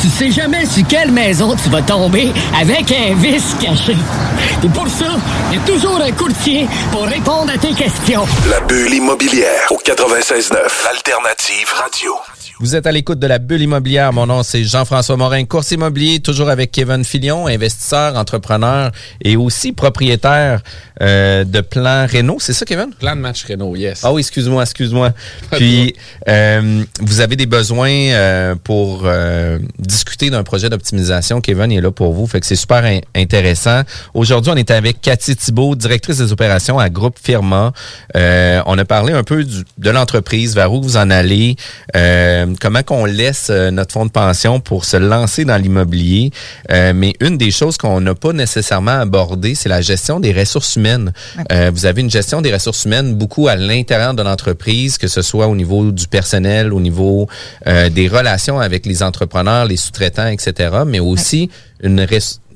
Tu sais jamais sur quelle maison tu vas tomber avec un vice caché. Et pour ça, il y a toujours un courtier pour répondre à tes questions. La bulle immobilière au 96.9. L'alternative radio. Vous êtes à l'écoute de la bulle immobilière. Mon nom, c'est Jean-François Morin, course immobilier, toujours avec Kevin Filion, investisseur, entrepreneur et aussi propriétaire euh, de Plan Renault. C'est ça, Kevin? Plan de match Renault, yes. Ah oui, excuse-moi, excuse-moi. Puis, euh, vous avez des besoins euh, pour euh, discuter d'un projet d'optimisation. Kevin est là pour vous. Fait que c'est super in- intéressant. Aujourd'hui, on est avec Cathy Thibault, directrice des opérations à Groupe Firma. Euh, on a parlé un peu du- de l'entreprise, vers où vous en allez, euh, comment qu'on laisse euh, notre fonds de pension pour se lancer dans l'immobilier? Euh, mais une des choses qu'on n'a pas nécessairement abordé, c'est la gestion des ressources humaines. Euh, vous avez une gestion des ressources humaines beaucoup à l'intérieur de l'entreprise, que ce soit au niveau du personnel, au niveau euh, des relations avec les entrepreneurs, les sous-traitants, etc., mais aussi une,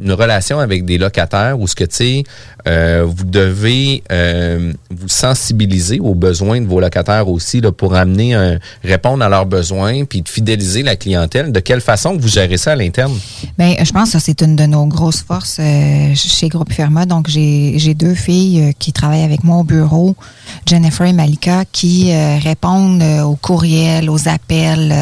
une relation avec des locataires où ce que tu sais, euh, vous devez euh, vous sensibiliser aux besoins de vos locataires aussi là, pour amener un, répondre à leurs besoins puis de fidéliser la clientèle. De quelle façon vous gérez ça à l'interne? Ben, je pense que c'est une de nos grosses forces euh, chez Groupe Firma. Donc, j'ai deux filles euh, qui travaillent avec moi au bureau, Jennifer et Malika, qui euh, répondent euh, aux courriels, aux appels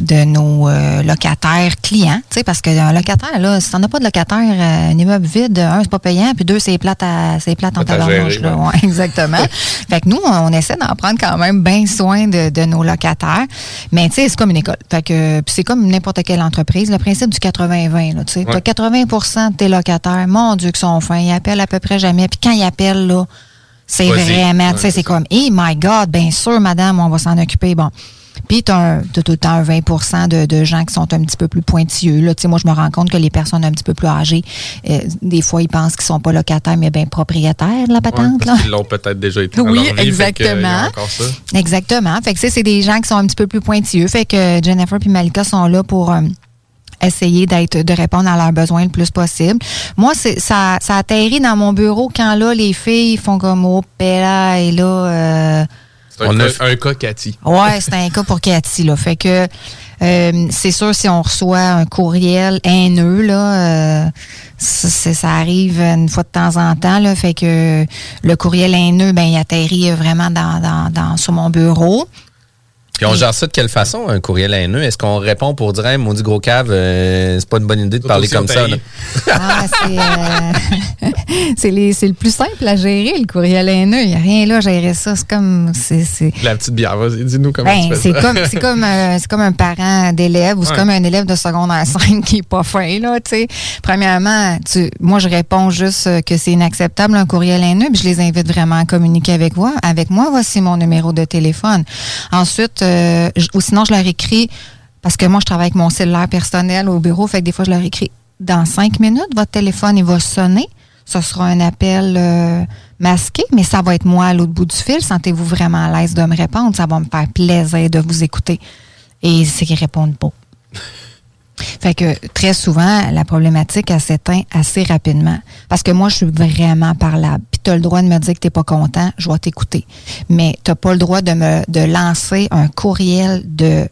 de nos locataires clients. Tu sais, parce qu'un locataire, là, si t'en as pas de locataire, euh, un immeuble vide, un, c'est pas payant, puis deux, c'est plate, à, c'est plate en tabarnouche. là. ouais. [laughs] Exactement. fait que nous, on essaie d'en prendre quand même bien soin de, de nos locataires. Mais tu sais, c'est comme une école. Fait que puis c'est comme n'importe quelle entreprise. Le principe du 80-20, là, tu sais. Ouais. T'as 80% de tes locataires, mon Dieu, qui sont fins. Ils appellent à peu près jamais. Puis quand ils appellent, là, c'est vraiment, tu sais, c'est comme, hey my God, bien sûr, madame, on va s'en occuper. Bon. Puis, tu as, tout le temps un 20% de, de gens qui sont un petit peu plus pointilleux. Là. Tu sais, Moi, je me rends compte que les personnes un petit peu plus âgées, euh, des fois, ils pensent qu'ils sont pas locataires, mais bien propriétaires de la Ouais, patente. là. qu'ils l'ont peut-être déjà été dans Oui, leur vie, fait que, euh, exactement. ça. Exactement. Fait que ça, c'est des gens qui sont un petit peu plus pointilleux. Fait que Jennifer et Malika sont là pour euh, essayer d'être de répondre à leurs besoins le plus possible. Moi, c'est ça, ça atterrit dans mon bureau quand là, les filles font comme oh là et là. C'est un, On a- cas, un cas Cathy. Ouais, c'est un cas pour Cathy, là. Fait que euh, c'est sûr, si on reçoit un courriel haineux, là, euh, ça, c'est- ça arrive une fois de temps en temps, là. Fait que le courriel haineux, ben, il atterrit vraiment dans, dans, dans, sur mon bureau. Puis on gère ça de quelle façon, un courriel haineux? Est-ce qu'on répond pour dire, hey, maudit gros cave, euh, c'est pas une bonne idée de parler comme ça? Ah, [laughs] c'est euh, [laughs] c'est les- c'est le plus simple à gérer, le courriel haineux. Il n'y a rien là à gérer ça. C'est comme. c'est c'est- La petite bière, vas-y, dis-nous comment Ben, tu fais c'est ça. comme c'est comme euh, c'est comme un parent d'élève ou c'est Ouais. comme un élève de secondaire [laughs] 5 qui est pas fin là, tu sais. Premièrement, tu moi je réponds juste euh, que c'est inacceptable un courriel haineux, puis je les invite vraiment à communiquer avec moi. Avec moi, voici mon numéro de téléphone. Ensuite euh, ou sinon je leur écris parce que moi je travaille avec mon cellulaire personnel au bureau, fait que des fois je leur écris dans cinq minutes votre téléphone il va sonner. Ce sera un appel euh, masqué, mais ça va être moi à l'autre bout du fil. Sentez-vous vraiment à l'aise de me répondre? Ça va me faire plaisir de vous écouter. Et c'est qu'ils répondent pas. Fait que très souvent, la problématique, elle s'éteint assez rapidement. Parce que moi, je suis vraiment parlable. Puis tu as le droit de me dire que tu pas content, je vais t'écouter. Mais tu pas le droit de me de lancer un courriel de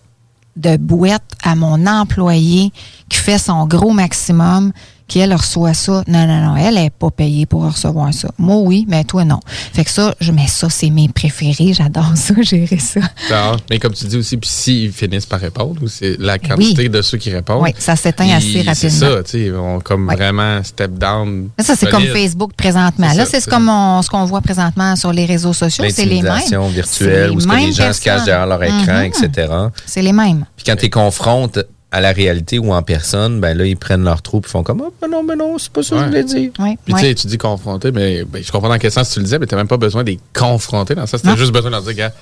de bouette à mon employé qui fait son gros maximum, qui elle reçoit ça. Non, non, non, elle est pas payée pour recevoir ça. Moi, oui, mais toi, non. Fait que ça, je mets ça, c'est mes préférés. J'adore ça, [laughs] gérer ça. Ah, Mais comme tu dis aussi, puis s'ils finissent par répondre, ou c'est la quantité de ceux qui répondent. Oui, ça s'éteint assez rapidement. C'est ça, tu sais, ils vont comme vraiment step down. Mais Ça, c'est comme. Facebook présentement. Là, c'est c'est comme on- ce qu'on voit présentement sur les réseaux sociaux. C'est les mêmes. Virtuelle, les où les mêmes gens se cachent derrière leur écran, Mhm. etc. C'est les mêmes. Puis quand tu confrontes à la réalité ou en personne, ben là, ils prennent leur trou et font comme, oh, ben non, ben non, c'est pas ça que je Ouais. voulais dire. Oui, Puis tu sais, tu dis confronter, mais ben, je comprends dans quel sens tu le disais, mais tu n'as même pas besoin de les confronter dans ça. Tu Non. as juste besoin de leur dire, gars,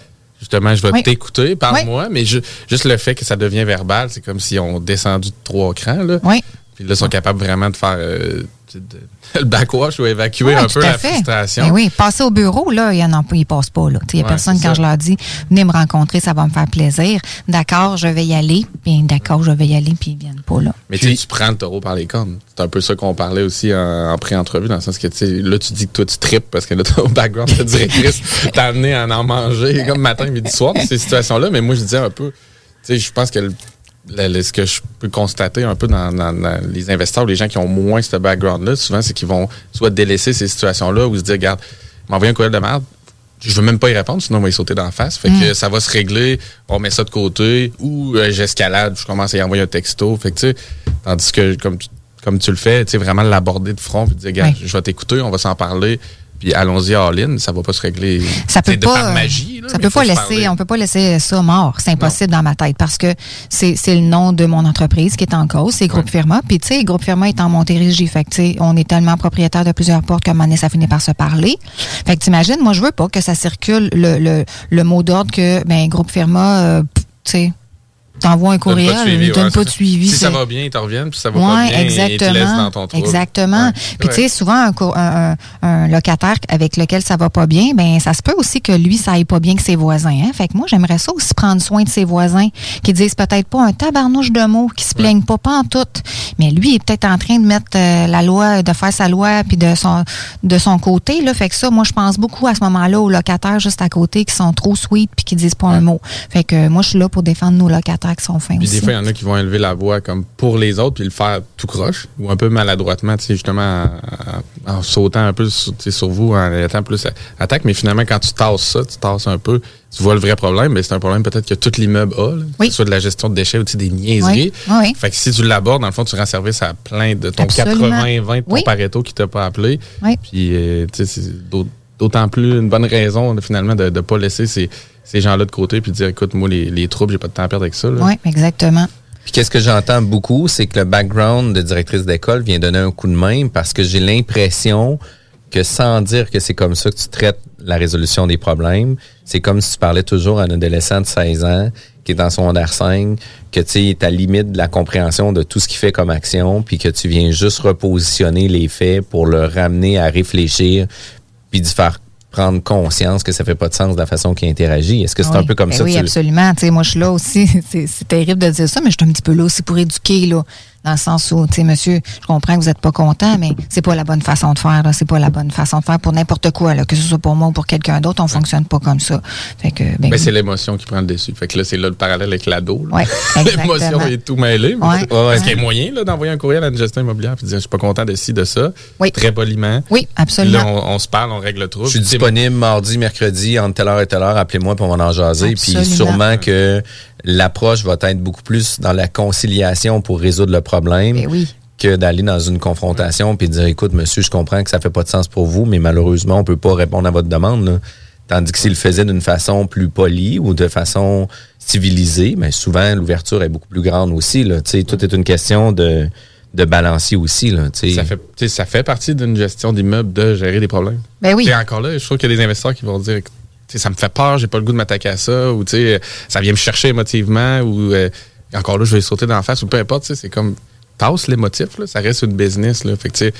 justement, je vais Oui. t'écouter, parle-moi, mais ju- juste le fait que ça devient verbal, c'est comme si on descendu de trois crans. Là. Oui. Puis là, ils sont capables vraiment de faire euh, [laughs] le backwash ou évacuer Oui, un peu la fait. frustration. Ben oui, passer au bureau, là, il y en a pas, ils passent pas, là. Il n'y a Ouais, personne, quand ça. je leur dis, venez me rencontrer, ça va me faire plaisir. D'accord, je vais y aller. Puis d'accord, je vais y aller, puis ils viennent pas, là. Mais tu sais, tu prends le taureau par les cornes. C'est un peu ça qu'on parlait aussi en, en pré-entrevue, dans le sens que tu sais, là, tu dis que toi, tu tripes parce que là, ton [laughs] background de directrice [laughs] t'a amené à en manger comme matin, midi, soir, ces situations-là. Mais moi, je disais un peu, tu sais, je pense que le- ce que je peux constater un peu dans, dans- dans les investisseurs ou les gens qui ont moins ce background-là, souvent, c'est qu'ils vont soit délaisser ces situations-là ou se dire, regarde, m'envoyer un courriel de merde, je veux même pas y répondre, sinon on va y sauter d'en face. Fait que ça va se régler, on met ça de côté, ou euh, j'escalade, je commence à y envoyer un texto. Fait que tandis que comme tu, comme tu le fais, tu sais, vraiment l'aborder de front, puis dire, Oui. je vais t'écouter, on va s'en parler, puis allons-y all-in, ça va pas se régler. ça peut de pas par magie. là, ça peut pas se laisser on peut pas laisser ça mort. C'est impossible dans ma tête parce que c'est c'est le nom de mon entreprise qui est en cause c'est Groupe Firma. Puis tu sais Groupe Firma est en Montérégie. Fait que tu sais on est tellement propriétaire de plusieurs portes qu'à un moment donné ça finit par se parler. Fait que t'imagines moi je veux pas que ça circule le le, le mot d'ordre que ben Groupe Firma euh, tu sais t'envoies un Donne pas de courriel suivi, donne ouais, pas de suivi Si ça va bien, ils te reviennent, puis ça va Ouais, pas bien, ils te exactement. laissent dans ton trouble. Exactement. Ouais, Puis tu sais, souvent un, locataire avec lequel ça va pas bien, ben ça se peut aussi que lui ça aille pas bien que ses voisins. Hein? Fait que moi j'aimerais ça aussi prendre soin de ses voisins, qui disent peut-être pas un tabarnouche de mots, qui se plaignent pas pas en tout, mais lui il est peut-être en train de mettre euh, la loi, de faire sa loi, puis de son de son côté là. Fait que ça, moi je pense beaucoup à ce moment-là aux locataires juste à côté qui sont trop sweet puis qui disent pas un mot. Fait que moi je suis là pour défendre nos locataires qui sont fins Puis aussi. des fois, il y en a qui vont élever la voix comme pour les autres, puis le faire tout croche, ou un peu maladroitement, tu sais, justement, en, en sautant un peu sur, sur vous, en étant plus à- attaque. Mais finalement, quand tu tasses ça, tu tasses un peu, tu vois le vrai problème, mais c'est un problème peut-être que tout l'immeuble a, là, que ce soit de la gestion de déchets ou des niaiseries. Oui, oui. Fait que si tu l'abordes, dans le fond, tu rends service à plein de ton Absolument. 80-20 de ton. Pareto qui t'a pas appelé. Puis, euh, tu sais, c'est d'aut- d'autant plus une bonne raison, finalement, de ne pas laisser ces, ces gens-là de côté puis dire, écoute, moi, les, les troubles, j'ai pas de temps à perdre avec ça. là. Oui, exactement. Puis qu'est-ce que j'entends beaucoup, c'est que le background de directrice d'école vient donner un coup de main parce que j'ai l'impression que sans dire que c'est comme ça que tu traites la résolution des problèmes, c'est comme si tu parlais toujours à un adolescent de 16 ans qui est en secondaire 5, que tu sais, est à la limite de la compréhension de tout ce qu'il fait comme action, puis que tu viens juste repositionner les faits pour le ramener à réfléchir, puis d'y faire prendre conscience que ça fait pas de sens de la façon qu'il interagit. Est-ce que c'est Oui. un peu comme Ben ça? Oui, tu- absolument. Tu sais, moi, je suis là aussi. [laughs] C'est c'est terrible de dire ça, mais je suis un petit peu là aussi pour éduquer, là. Dans le sens où, tu sais, monsieur, je comprends que vous n'êtes pas content, mais c'est pas la bonne façon de faire, là. C'est pas la bonne façon de faire pour n'importe quoi, là. Que ce soit pour moi ou pour quelqu'un d'autre, on fonctionne pas comme ça. Fait que, ben, Ben, c'est l'émotion qui prend le dessus. Fait que là, c'est là le parallèle avec l'ado. Ouais. [laughs] L'émotion est tout mêlée. mais- Ouais. Est-ce qu'il y a moyen là, d'envoyer un courriel à une gestion immobilière et de dire je suis pas content de ci, de ça? Oui. Très poliment. Oui, absolument. Là, on, on se parle, on règle le trouble. Je suis disponible mardi, mercredi, entre telle heure et telle heure. Appelez-moi pour m'en en jaser. Puis sûrement que l'approche va être beaucoup plus dans la conciliation pour résoudre le problème Ben oui. que d'aller dans une confrontation puis de dire écoute, monsieur, je comprends que ça fait pas de sens pour vous, mais malheureusement, on peut pas répondre à votre demande. là. Tandis que s'il le faisait d'une façon plus polie ou de façon civilisée, mais souvent l'ouverture est beaucoup plus grande aussi. Là. Tu sais, Tout est une question de, de balancier aussi. Là, tu sais. Ça fait, ça fait partie d'une gestion d'immeuble de gérer des problèmes. Ben oui. Encore là, je trouve qu'il y a des investisseurs qui vont dire ça me fait peur, j'ai pas le goût de m'attaquer à ça, ou tu sais, ça vient me chercher émotivement, ou euh, encore là, je vais sauter d'en face, ou peu importe, c'est comme tasse l'émotif, là, ça reste une business. Là, fait que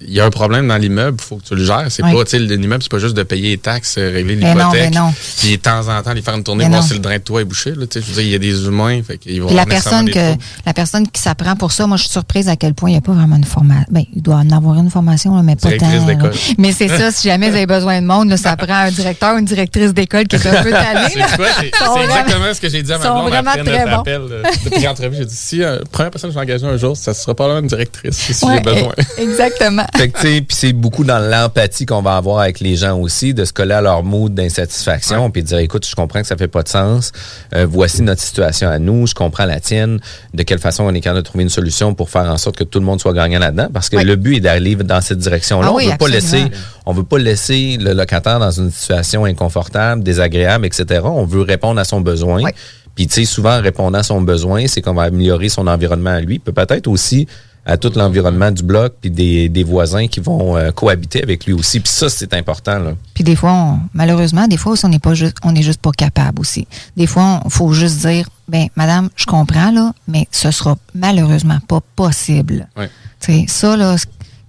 il y a un problème dans l'immeuble, il faut que tu le gères. C'est Oui. pas, tu sais, l'immeuble, c'est pas juste de payer les taxes, euh, régler non, l'hypothèque. non. Puis de temps en temps, aller faire une tournée, Ben voir non. si le drain de toit est bouché. Là, tu sais, je veux dire, il y a des humains, fait qu'ils vont la personne que la personne qui s'apprend pour ça, moi je suis surprise à quel point il n'y a pas vraiment une formation. Ben, il doit en avoir une formation, là, mais pas tant. Directrice là. d'école. [laughs] Mais c'est ça, si jamais vous avez besoin de monde, là, ça [laughs] prend un directeur ou une directrice d'école qui est un peu tannée. [laughs] C'est Ils exactement ce que j'ai dit à ma blonde après notre bons. appel euh, depuis l'entrevue. J'ai dit, si euh, première personne que je vais engager un jour, ça sera pas une directrice si Ouais, j'ai besoin. e- Exactement. Fait que, tu sais, puis c'est beaucoup dans l'empathie qu'on va avoir avec les gens aussi, de se coller à leur mood d'insatisfaction, puis de dire, écoute, je comprends que ça fait pas de sens. Euh, voici notre situation à nous, je comprends la tienne. De quelle façon on est capable de trouver une solution pour faire en sorte que tout le monde soit gagnant là-dedans, parce que Oui. le but est d'aller dans cette direction-là. Ah on veut pas absolument. laisser, on veut pas laisser le locataire dans une situation inconfortable, désagréable, etc. On veut répondre à son besoin. Oui. Puis, tu sais, souvent, en répondant à son besoin, c'est qu'on va améliorer son environnement à lui, peut peut-être aussi à tout l'environnement du bloc, puis des, des voisins qui vont euh, cohabiter avec lui aussi. Puis ça, c'est important. Là. Puis des fois, on- malheureusement, des fois aussi, on n'est pas juste, on est juste pas capable aussi. Des fois, il faut juste dire, ben, madame, je comprends là, mais ce sera malheureusement pas possible. Tu sais, ça là,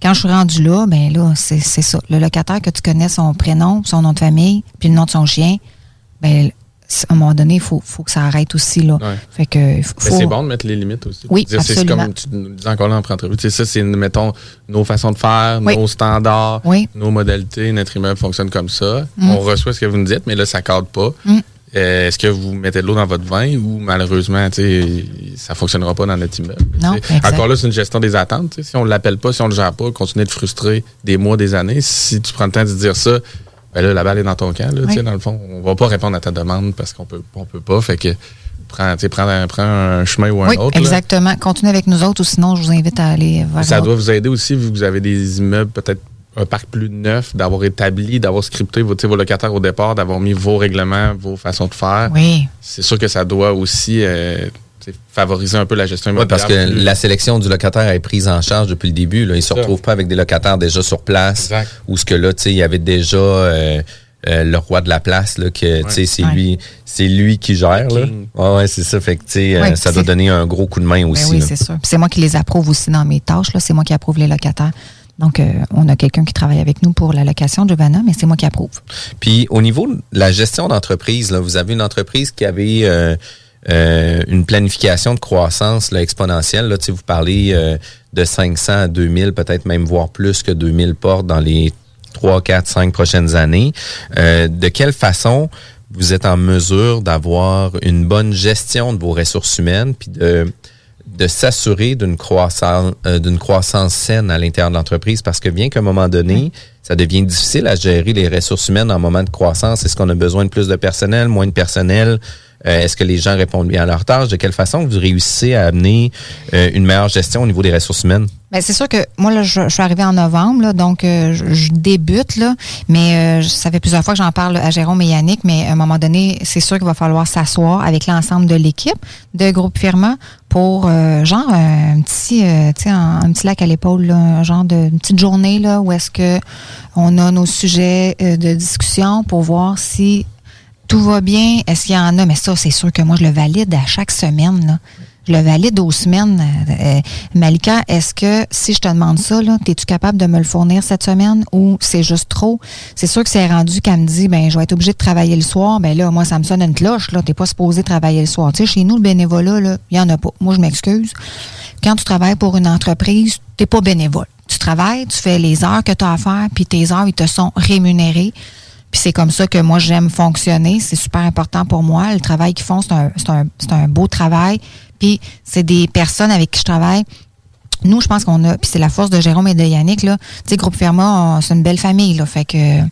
quand je suis rendu là, ben là, c'est c'est ça. Le locataire que tu connais son prénom, son nom de famille, puis le nom de son chien, ben à un moment donné, il faut, faut que ça arrête aussi là. Ouais. Fait que faut. c'est bon de mettre les limites aussi. Oui, Dire, c'est absolument. comme tu nous dis encore là en entrevue. Tu sais, ça, c'est, mettons, nos façons de faire, Oui. nos standards, Oui. nos modalités. Notre immeuble fonctionne comme ça. Mm. On reçoit ce que vous nous dites, mais là, ça cadre pas. Mm. Euh, est-ce que vous mettez de l'eau dans votre vin ou malheureusement, ça fonctionnera pas dans notre immeuble? Non. Encore là, c'est une gestion des attentes. Si on l'appelle pas, si on le gère pas, continuer de frustrer des mois, des années. Si tu prends le temps de dire ça, ben là, la balle est dans ton camp. Là, Oui. tu sais, Dans le fond, on va pas répondre à ta demande parce qu'on peut, on peut pas. Fait que prends, tu sais, prends, un, prends un chemin ou un Oui, autre. là. exactement. Continuez avec nous autres ou sinon, je vous invite à aller vers Ça doit vous aider aussi, vu que vous avez des immeubles, peut-être un parc plus neuf, d'avoir établi, d'avoir scripté vos, vos locataires au départ, d'avoir mis vos règlements, vos façons de faire. Oui. C'est sûr que ça doit aussi euh, favoriser un peu la gestion Oui, immobilière. parce que plus- la sélection du locataire est prise en charge depuis le début. Là. Ils ne se retrouvent pas avec des locataires déjà sur place. Ou ce que là, tu sais, il y avait déjà euh, euh, le roi de la place, là, que tu sais, c'est Ouais. lui, c'est lui qui gère. Là. Ouais, ouais, c'est ça. Fait que tu sais, euh, Ouais, ça doit donner un gros coup de main Ben aussi. oui, c'est sûr. Puis C'est moi qui les approuve aussi dans mes tâches. là. C'est moi qui approuve les locataires. Donc, euh, on a quelqu'un qui travaille avec nous pour la location, Giovanna, mais c'est moi qui approuve. Puis au niveau de la gestion d'entreprise, là, vous avez une entreprise qui avait euh, une planification de croissance là, exponentielle. Là, vous parlez euh, de 500 à 2000, peut-être même voire plus que 2000 portes dans les 3, 4, 5 prochaines années. Euh, de quelle façon vous êtes en mesure d'avoir une bonne gestion de vos ressources humaines puis de de s'assurer d'une croissance d'une croissance saine à l'intérieur de l'entreprise? Parce que bien qu'à un moment donné, ça devient difficile à gérer les ressources humaines en moment de croissance. Est-ce qu'on a besoin de plus de personnel, moins de personnel? Euh, Est-ce que les gens répondent bien à leurs tâches? De quelle façon vous réussissez à amener euh, une meilleure gestion au niveau des ressources humaines? Ben, c'est sûr que moi, là, je, je suis arrivée en novembre, là, donc euh, je, je débute, là, mais euh, ça fait plusieurs fois que j'en parle à Jérôme et Yannick, mais à un moment donné, c'est sûr qu'il va falloir s'asseoir avec l'ensemble de l'équipe de Groupe Firma pour, euh, genre, un petit, euh, un, un petit lac à l'épaule, un genre de une petite journée, là, où est-ce que on a nos sujets euh, de discussion pour voir si tout va bien, est-ce qu'il y en a, mais ça, c'est sûr que moi, je le valide à chaque semaine. Je le valide aux semaines. Euh, euh, Malika, est-ce que si je te demande ça, es-tu capable de me le fournir cette semaine ou c'est juste trop? C'est sûr que c'est rendu qu'elle me dit, ben, je vais être obligée de travailler le soir. Ben là, moi, ça me sonne une cloche, là. T'es pas supposé travailler le soir. Tu sais, chez nous, le bénévolat, il y en a pas. Moi, je m'excuse. Quand tu travailles pour une entreprise, t'es pas bénévole. Tu travailles, tu fais les heures que tu as à faire, puis tes heures, ils te sont rémunérés. Puis c'est comme ça que moi, j'aime fonctionner. C'est super important pour moi. Le travail qu'ils font, c'est un, un, un beau travail. Puis c'est des personnes avec qui je travaille. Nous, je pense qu'on a, puis c'est la force de Jérôme et de Yannick, là. Tu sais, Groupe Firma, on- c'est une belle famille, là. Fait que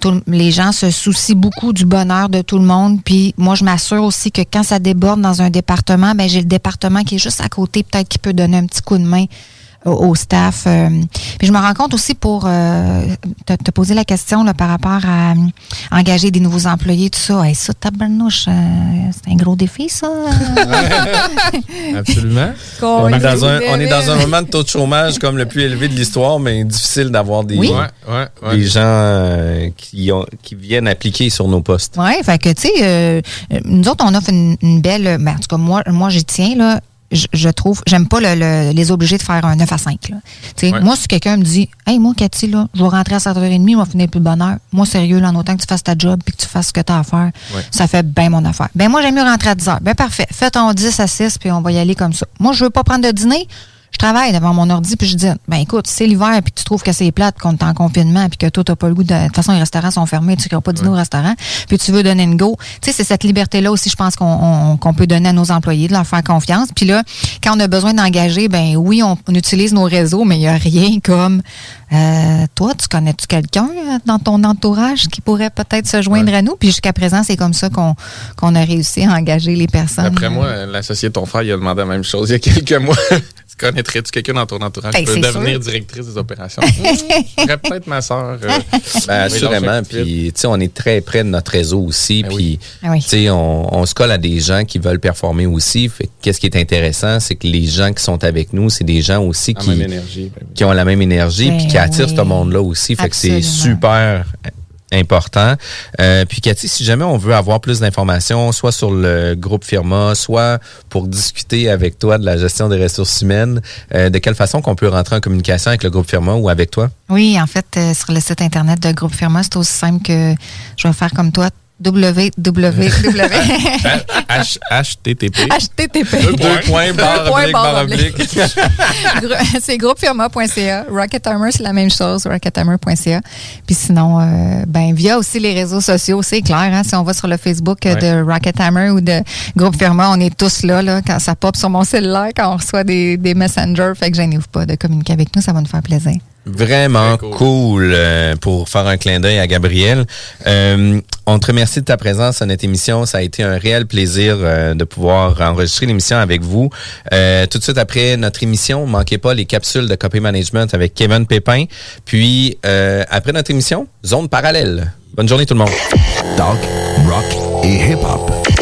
tout- les gens se soucient beaucoup du bonheur de tout le monde. Puis moi, je m'assure aussi que quand ça déborde dans un département, ben j'ai le département qui est juste à côté, peut-être qui peut donner un petit coup de main au, au staff. euh. Puis je me rends compte aussi pour euh, te, te poser la question là, par rapport à euh, engager des nouveaux employés, tout ça. Hey, ça, tabarnouche, euh, c'est un gros défi, ça. [laughs] Absolument. On est, dans un, on est dans un moment de taux de chômage comme le plus élevé de l'histoire, mais difficile d'avoir des, Oui. Ouais, ouais, ouais. des gens euh, qui, ont, qui viennent appliquer sur nos postes. Oui, fait que, tu sais, nous autres, on offre une, une belle. Ben, en tout cas, moi, moi j'y tiens, là. Je, je trouve, j'aime pas le, le- les obliger de faire un 9 à 5. Là. Tu sais, Ouais. Moi, si quelqu'un me dit, hey, moi, Cathy, là, je vais rentrer à 7h30, je vais finir plus de bonne heure. Moi, sérieux, là, en autant que tu fasses ta job puis que tu fasses ce que tu as à faire, Ouais. ça fait bien mon affaire. Ben, moi, j'aime mieux rentrer à 10h. Ben, parfait. Fais ton 10 à 6 puis on va y aller comme ça. Moi, je veux pas prendre de dîner. Je travaille devant mon ordi puis je dis ben écoute, c'est l'hiver puis tu trouves que c'est plate qu'on est en confinement puis que toi t'as pas le goût de de toute façon les restaurants sont fermés, tu iras pas dîner au restaurant, puis tu veux donner une go. Tu sais c'est cette liberté là aussi je pense qu'on on- qu'on peut donner à nos employés de leur faire confiance. Puis là quand on a besoin d'engager, ben oui, on, on utilise nos réseaux mais il y a rien comme euh, toi, tu connais-tu quelqu'un euh, dans ton entourage qui pourrait peut-être se joindre à nous? Puis jusqu'à présent, c'est comme ça qu'on qu'on a réussi à engager les personnes. Après moi, l'associé de ton frère, il a demandé la même chose il y a quelques mois. Tu connaîtrais-tu quelqu'un dans ton entourage? Ben, qui peut c'est devenir sûr. directrice des opérations? [laughs] Mmh, peut-être ma soeur. euh, Ben, assurément. Puis, tu sais, on est très près de notre réseau aussi. puis, Ah oui. tu sais, on, on se colle à des gens qui veulent performer aussi. Qu'est-ce qui est intéressant, c'est que les gens qui sont avec nous, c'est des gens aussi qui, même énergie, ben oui. qui ont la même énergie Ben puis qui attirent oui. ce monde-là aussi. Fait que c'est super important. Euh, puis Cathy, si jamais on veut avoir plus d'informations, soit sur le groupe Firma, soit pour discuter avec toi de la gestion des ressources humaines, euh, de quelle façon qu'on peut rentrer en communication avec le groupe Firma ou avec toi? Oui, en fait, euh, sur le site internet de Groupe Firma, c'est aussi simple que je vais faire comme toi www. HTTP. HTTP. Deux points, barre [laughs] c'est groupefirma.ca. Rocket Hammer, c'est la même chose, rockethammer.ca. Puis sinon, euh, ben via aussi les réseaux sociaux, c'est clair. Hein, si on va sur le Facebook euh, de Rocket Hammer ou de Groupe Firma, on est tous là, là quand ça pop sur mon cellulaire, quand on reçoit des, des messengers. Fait que gênez-vous pas de communiquer avec nous, ça va nous faire plaisir. Vraiment cool, euh, pour faire un clin d'œil à Gabriel. Euh, on te remercie de ta présence à notre émission. Ça a été un réel plaisir euh, de pouvoir enregistrer l'émission avec vous. Euh, tout de suite après notre émission, manquez pas les capsules de copy management avec Kevin Pépin. Puis euh, après notre émission, zone parallèle. Bonne journée tout le monde. Talk, rock et hip-hop.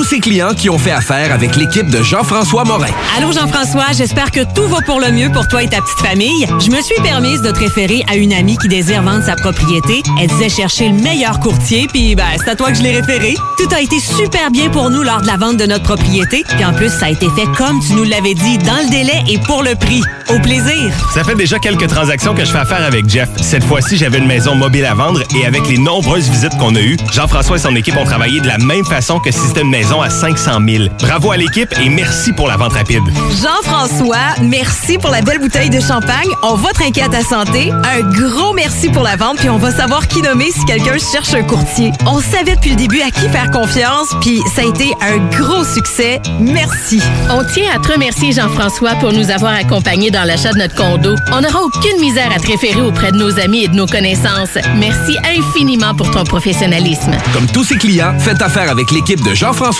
tous ces clients qui ont fait affaire avec l'équipe de Jean-François Morin. Allô Jean-François, j'espère que tout va pour le mieux pour toi et ta petite famille. Je me suis permise de te référer à une amie qui désire vendre sa propriété. Elle disait chercher le meilleur courtier, puis ben, c'est à toi que je l'ai référé. Tout a été super bien pour nous lors de la vente de notre propriété, puis en plus, ça a été fait comme tu nous l'avais dit, dans le délai et pour le prix. Au plaisir! Ça fait déjà quelques transactions que je fais affaire avec Jeff. Cette fois-ci, j'avais une maison mobile à vendre et avec les nombreuses visites qu'on a eues, Jean-François et son équipe ont travaillé de la même façon que si c'était une maison à 500 000. Bravo à l'équipe et merci pour la vente rapide. Jean-François, merci pour la belle bouteille de champagne. On va trinquer à ta santé. Un gros merci pour la vente, puis on va savoir qui nommer si quelqu'un cherche un courtier. On savait depuis le début à qui faire confiance, puis ça a été un gros succès. Merci. On tient à te remercier, Jean-François, pour nous avoir accompagnés dans l'achat de notre condo. On n'aura aucune misère à te référer auprès de nos amis et de nos connaissances. Merci infiniment pour ton professionnalisme. Comme tous ses clients, faites affaire avec l'équipe de Jean-François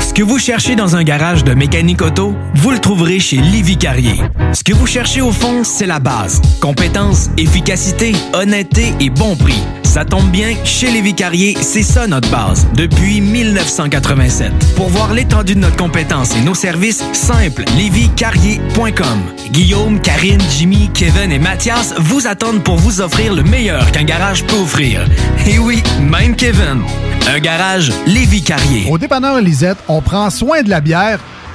Ce que vous cherchez dans un garage de mécanique auto, vous le trouverez chez Livy Carrier. Ce que vous cherchez au fond, c'est la base. Compétence, efficacité, honnêteté et bon prix. Ça tombe bien, chez Lévi Carrier, c'est ça notre base, depuis 1987. Pour voir l'étendue de notre compétence et nos services, simple, lévicarrier.com. Guillaume, Karine, Jimmy, Kevin et Mathias vous attendent pour vous offrir le meilleur qu'un garage peut offrir. Et oui, même Kevin. Un garage Lévi Carrier. Au dépanneur Lisette, on prend soin de la bière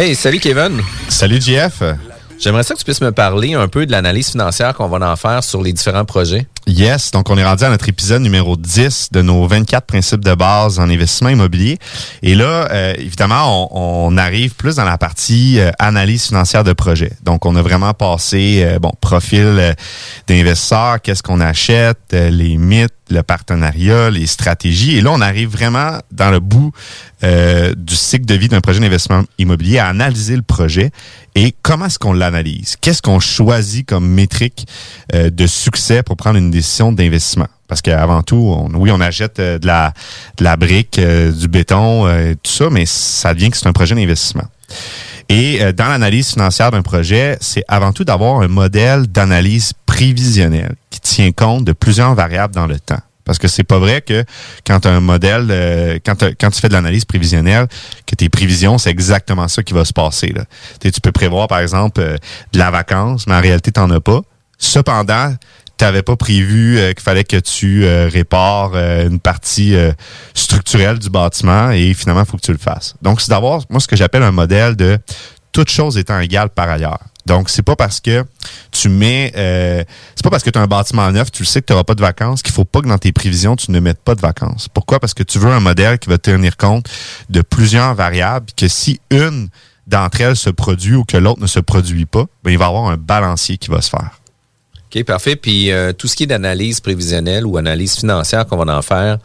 Hey, salut Kevin. Salut JF. J'aimerais ça que tu puisses me parler un peu de l'analyse financière qu'on va en faire sur les différents projets. Yes, donc on est rendu à notre épisode numéro 10 de nos 24 principes de base en investissement immobilier. Et là, euh, évidemment, on, on, arrive plus dans la partie euh, analyse financière de projet. Donc, on a vraiment passé, euh, bon, profil d'investisseur, qu'est-ce qu'on achète, les mythes, le partenariat, les stratégies. Et là, on arrive vraiment dans le bout euh, du cycle de vie d'un projet d'investissement immobilier à analyser le projet et comment est-ce qu'on l'analyse? Qu'est-ce qu'on choisit comme métrique euh, de succès pour prendre une décision d'investissement? Parce qu'avant tout, on, oui, on achète euh, de, la, la brique, du béton, tout ça, mais ça vient que c'est un projet d'investissement. Et dans l'analyse financière d'un projet, c'est avant tout d'avoir un modèle d'analyse prévisionnelle qui tient compte de plusieurs variables dans le temps. Parce que c'est pas vrai que quand un modèle, euh, quand, quand tu fais de l'analyse prévisionnelle, que tes prévisions, c'est exactement ça qui va se passer. Là. tu peux prévoir, par exemple, euh, de la vacance, mais en réalité, tu n'en as pas. Cependant, tu n'avais pas prévu euh, qu'il fallait que tu répares une partie structurelle du bâtiment et finalement, il faut que tu le fasses. Donc, c'est d'avoir, moi, ce que j'appelle un modèle de toute chose étant égale par ailleurs. Donc, c'est pas parce que tu mets, euh, c'est pas parce que tu as un bâtiment neuf, tu le sais que tu n'auras pas de vacances, qu'il faut pas que dans tes prévisions, tu ne mettes pas de vacances. Pourquoi? Parce que tu veux un modèle qui va tenir compte de plusieurs variables, que si une d'entre elles se produit ou que l'autre ne se produit pas, ben, il va y avoir un balancier qui va se faire. OK, parfait. Puis euh, tout ce qui est d'analyse prévisionnelle ou analyse financière qu'on va en faire,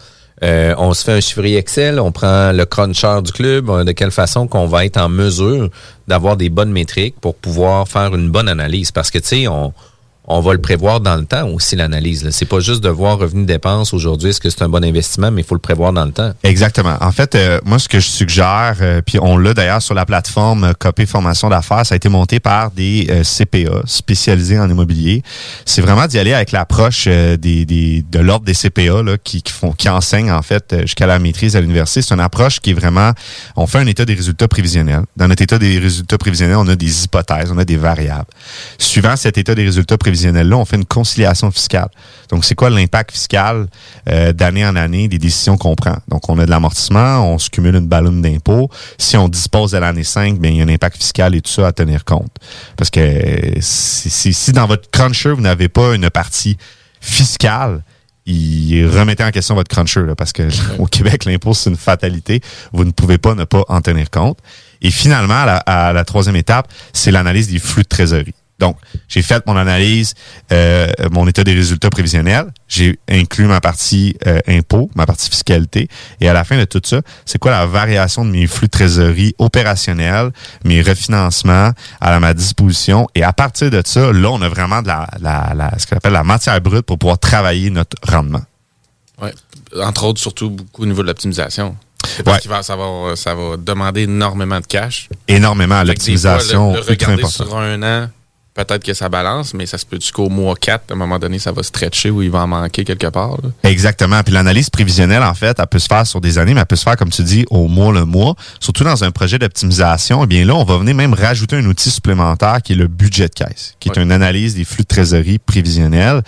euh, on se fait un chiffrier Excel, on prend le cruncher du club, euh, de quelle façon qu'on va être en mesure d'avoir des bonnes métriques pour pouvoir faire une bonne analyse. Parce que, tu sais, on, on va le prévoir dans le temps aussi, l'analyse. C'est pas juste de voir revenu dépenses aujourd'hui, est-ce que c'est un bon investissement, mais il faut le prévoir dans le temps. Exactement. En fait, euh, moi, ce que je suggère, euh, puis on l'a d'ailleurs sur la plateforme euh, Copé Formation d'affaires, ça a été monté par des euh, CPA spécialisés en immobilier. C'est vraiment d'y aller avec l'approche des, des, de l'ordre des CPA là, qui, qui, font, qui enseignent en fait jusqu'à la maîtrise à l'université. C'est une approche qui est vraiment, on fait un état des résultats prévisionnels. Dans notre état des résultats prévisionnels, on a des hypothèses, on a des variables. Suivant cet état des résultats prévisionnels, on fait une conciliation fiscale. Donc, c'est quoi l'impact fiscal euh, d'année en année des décisions qu'on prend? Donc, on a de l'amortissement, on se cumule une ballonne d'impôts. Si on dispose de l'année 5, bien, il y a un impact fiscal et tout ça à tenir compte. Parce que si, si dans votre cruncher, vous n'avez pas une partie fiscale, il remettez en question votre cruncher parce que au Québec l'impôt c'est une fatalité vous ne pouvez pas ne pas en tenir compte et finalement à la, à la troisième étape c'est l'analyse des flux de trésorerie donc, j'ai fait mon analyse, euh, mon état des résultats prévisionnels. J'ai inclus ma partie euh, impôt, ma partie fiscalité. Et à la fin de tout ça, c'est quoi la variation de mes flux de trésorerie opérationnels, mes refinancements à ma disposition? Et à partir de ça, là, on a vraiment de la, la, la ce qu'on appelle la matière brute pour pouvoir travailler notre rendement. Oui. Entre autres, surtout beaucoup au niveau de l'optimisation. Parce qu'il va, ça, va, ça va demander énormément de cash. Énormément. L'optimisation. Le, le regarder sur un an, peut-être que ça balance, mais ça se peut jusqu'au mois 4, à un moment donné, ça va stretcher ou il va en manquer quelque part. Là. Exactement. Puis l'analyse prévisionnelle, en fait, elle peut se faire sur des années, mais elle peut se faire, comme tu dis, au mois le mois. Surtout dans un projet d'optimisation, eh bien là, on va venir même rajouter un outil supplémentaire qui est le budget de caisse, qui est une analyse des flux de trésorerie prévisionnels.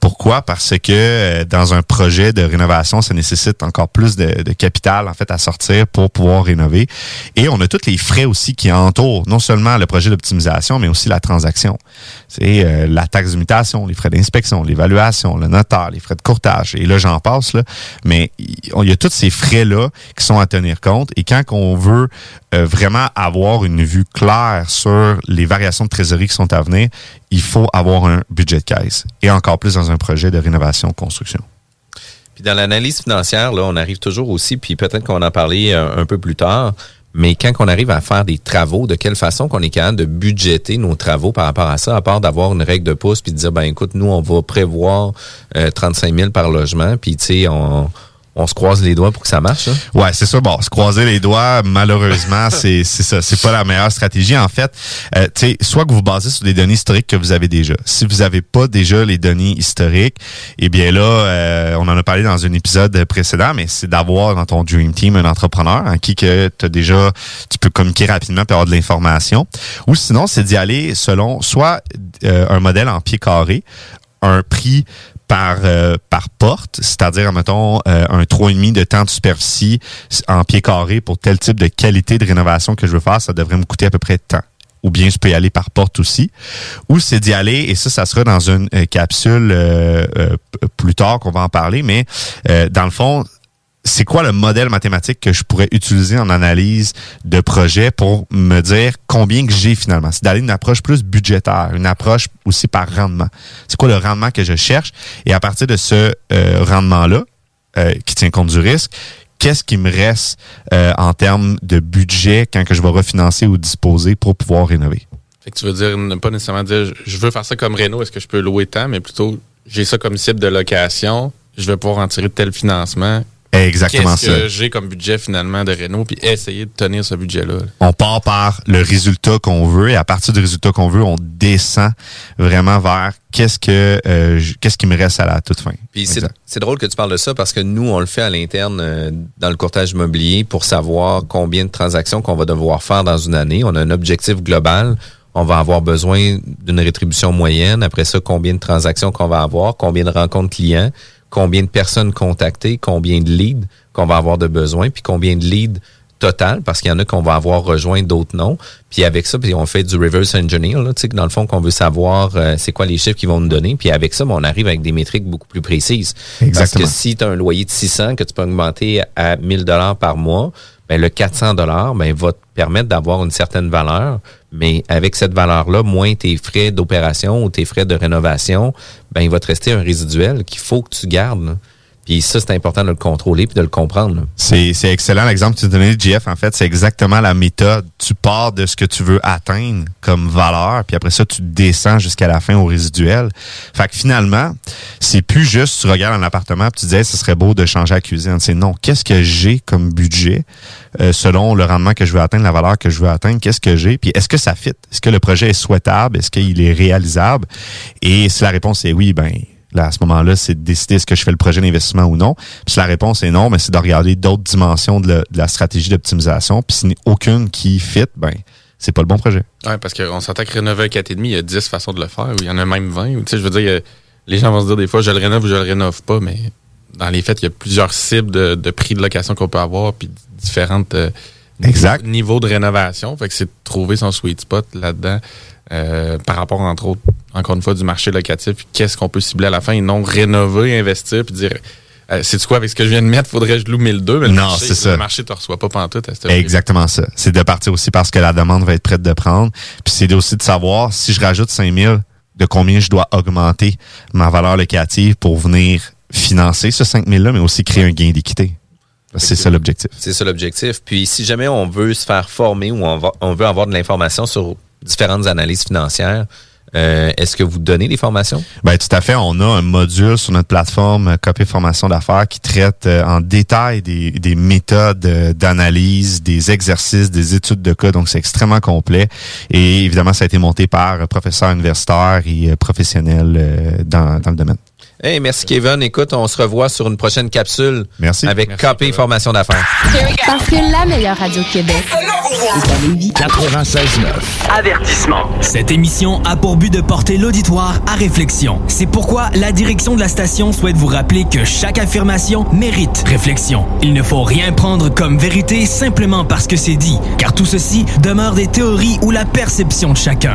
Pourquoi? Parce que euh, dans un projet de rénovation, ça nécessite encore plus de, de, capital, en fait, à sortir pour pouvoir rénover. Et on a tous les frais aussi qui entourent non seulement le projet d'optimisation, mais aussi la transaction c'est euh, la taxe d'imitation, les frais d'inspection, l'évaluation, le notaire, les frais de courtage. Et là, j'en passe. Mais il y a tous ces frais-là qui sont à tenir compte. Et quand on veut euh, vraiment avoir une vue claire sur les variations de trésorerie qui sont à venir, il faut avoir un budget de caisse. Et encore plus dans un projet de rénovation-construction. Puis dans l'analyse financière, là, on arrive toujours aussi, puis peut-être qu'on en parler un, un peu plus tard, mais quand on arrive à faire des travaux, de quelle façon qu'on est capable de budgéter nos travaux par rapport à ça, à part d'avoir une règle de pouce puis de dire ben écoute, nous on va prévoir euh, 35 000 par logement, puis tu sais on on se croise les doigts pour que ça marche. Hein? Ouais, c'est ça. Bon, se croiser les doigts, malheureusement, [laughs] c'est c'est ça. C'est pas la meilleure stratégie. En fait, euh, tu sais, soit que vous basez sur des données historiques que vous avez déjà. Si vous avez pas déjà les données historiques, eh bien là, euh, on en a parlé dans un épisode précédent, mais c'est d'avoir dans ton dream team un entrepreneur en qui que tu déjà, tu peux communiquer rapidement et avoir de l'information. Ou sinon, c'est d'y aller selon soit euh, un modèle en pied carré, un prix par euh, par porte, c'est-à-dire mettons euh, un 3,5 de temps de superficie en pied carré pour tel type de qualité de rénovation que je veux faire, ça devrait me coûter à peu près temps. Ou bien je peux y aller par porte aussi. Ou c'est d'y aller, et ça, ça sera dans une euh, capsule euh, plus tard qu'on va en parler, mais dans le fond, c'est quoi le modèle mathématique que je pourrais utiliser en analyse de projet pour me dire combien que j'ai finalement? C'est d'aller une approche plus budgétaire, une approche aussi par rendement. C'est quoi le rendement que je cherche? Et à partir de ce euh, rendement-là, euh, qui tient compte du risque, qu'est-ce qui me reste euh, en termes de budget quand que je vais refinancer ou disposer pour pouvoir rénover? Fait que tu veux dire, ne pas nécessairement dire, je veux faire ça comme Renault, est-ce que je peux louer tant, mais plutôt, j'ai ça comme cible de location, je vais pouvoir en tirer tel financement, Exactement Qu'est-ce que j'ai comme budget finalement de Renault, puis essayer de tenir ce budget-là? On part par le résultat qu'on veut et à partir du résultat qu'on veut, on descend vraiment vers qu'est-ce que euh, qu'est-ce qui me reste à la toute fin. Puis c'est drôle que tu parles de ça parce que nous on le fait à l'interne euh, dans le courtage immobilier pour savoir combien de transactions qu'on va devoir faire dans une année. On a un objectif global. On va avoir besoin d'une rétribution moyenne. Après ça, combien de transactions qu'on va avoir, combien de rencontres clients combien de personnes contactées, combien de leads qu'on va avoir de besoin, puis combien de leads total, parce qu'il y en a qu'on va avoir rejoint, d'autres non. Puis avec ça, puis on fait du reverse engineer, là, tu sais, dans le fond, qu'on veut savoir euh, c'est quoi les chiffres qu'ils vont nous donner. Puis avec ça, ben, on arrive avec des métriques beaucoup plus précises. Exactement. Parce que si tu as un loyer de 600 que tu peux augmenter à 1000 dollars par mois, ben, le 400 dollars ben, va te permettre d'avoir une certaine valeur, mais avec cette valeur-là, moins tes frais d'opération ou tes frais de rénovation, ben, il va te rester un résiduel qu'il faut que tu gardes. Puis ça, c'est important de le contrôler puis de le comprendre. C'est excellent l'exemple que tu donnais, JF. En fait, c'est exactement la méthode. Tu pars de ce que tu veux atteindre comme valeur, puis après ça, tu descends jusqu'à la fin au résiduel. Fait que finalement, c'est plus juste tu regardes un appartement puis tu dis, ce serait beau de changer la cuisine. C'est non, qu'est-ce que j'ai comme budget euh, selon le rendement que je veux atteindre, la valeur que je veux atteindre, qu'est-ce que j'ai, puis est-ce que ça fit? Est-ce que le projet est souhaitable? Est-ce qu'il est réalisable? Et si la réponse est oui, ben Là, à ce moment-là, c'est de décider est-ce que je fais le projet d'investissement ou non. Puis si la réponse est non, mais c'est de regarder d'autres dimensions de, la- de la stratégie d'optimisation. Puis s'il n'y a aucune qui fit, ben c'est pas le bon projet. Ouais, parce qu'on s'entend que rénover un 4,5, il y a 10 façons de le faire, ou il y en a même 20. ou, Tu sais, je veux dire, les gens vont se dire des fois, je le rénove ou je le rénove pas, mais dans les faits, il y a plusieurs cibles de, de prix de location qu'on peut avoir, puis différentes euh, Exact. niveaux de rénovation. Fait que c'est de trouver son sweet spot là-dedans. Euh, par rapport, entre autres, encore une fois, du marché locatif, qu'est-ce qu'on peut cibler à la fin? Et non rénover, investir, puis dire, euh, c'est quoi, avec ce que je viens de mettre, faudrait que je loue 1002, mais le Non, marché, c'est ça. Le marché te reçoit pas pantoute à. Exactement ça. C'est de partir aussi parce que la demande va être prête de prendre. Puis c'est aussi de savoir si je rajoute 5000, de combien je dois augmenter ma valeur locative pour venir financer ce 5000-là, mais aussi créer un gain d'équité. C'est ça l'objectif. C'est ça l'objectif. Puis si jamais on veut se faire former ou on, va- on veut avoir de l'information sur différentes analyses financières, euh, est-ce que vous donnez des formations? Ben tout à fait. On a un module sur notre plateforme euh, Copé Formation d'affaires qui traite euh, en détail des, des méthodes euh, d'analyse, des exercices, des études de cas. Donc c'est extrêmement complet. Et évidemment, ça a été monté par euh, professeurs universitaires et professionnels dans, dans le domaine. Hey, merci Kevin. Écoute, on se revoit sur une prochaine capsule. Merci. Avec KP Formation d'affaires. Parce que la meilleure radio de Québec est à Lévis. 96.9. Avertissement. Cette émission a pour but de porter l'auditoire à réflexion. C'est pourquoi la direction de la station souhaite vous rappeler que chaque affirmation mérite réflexion. Il ne faut rien prendre comme vérité simplement parce que c'est dit, car tout ceci demeure des théories ou la perception de chacun.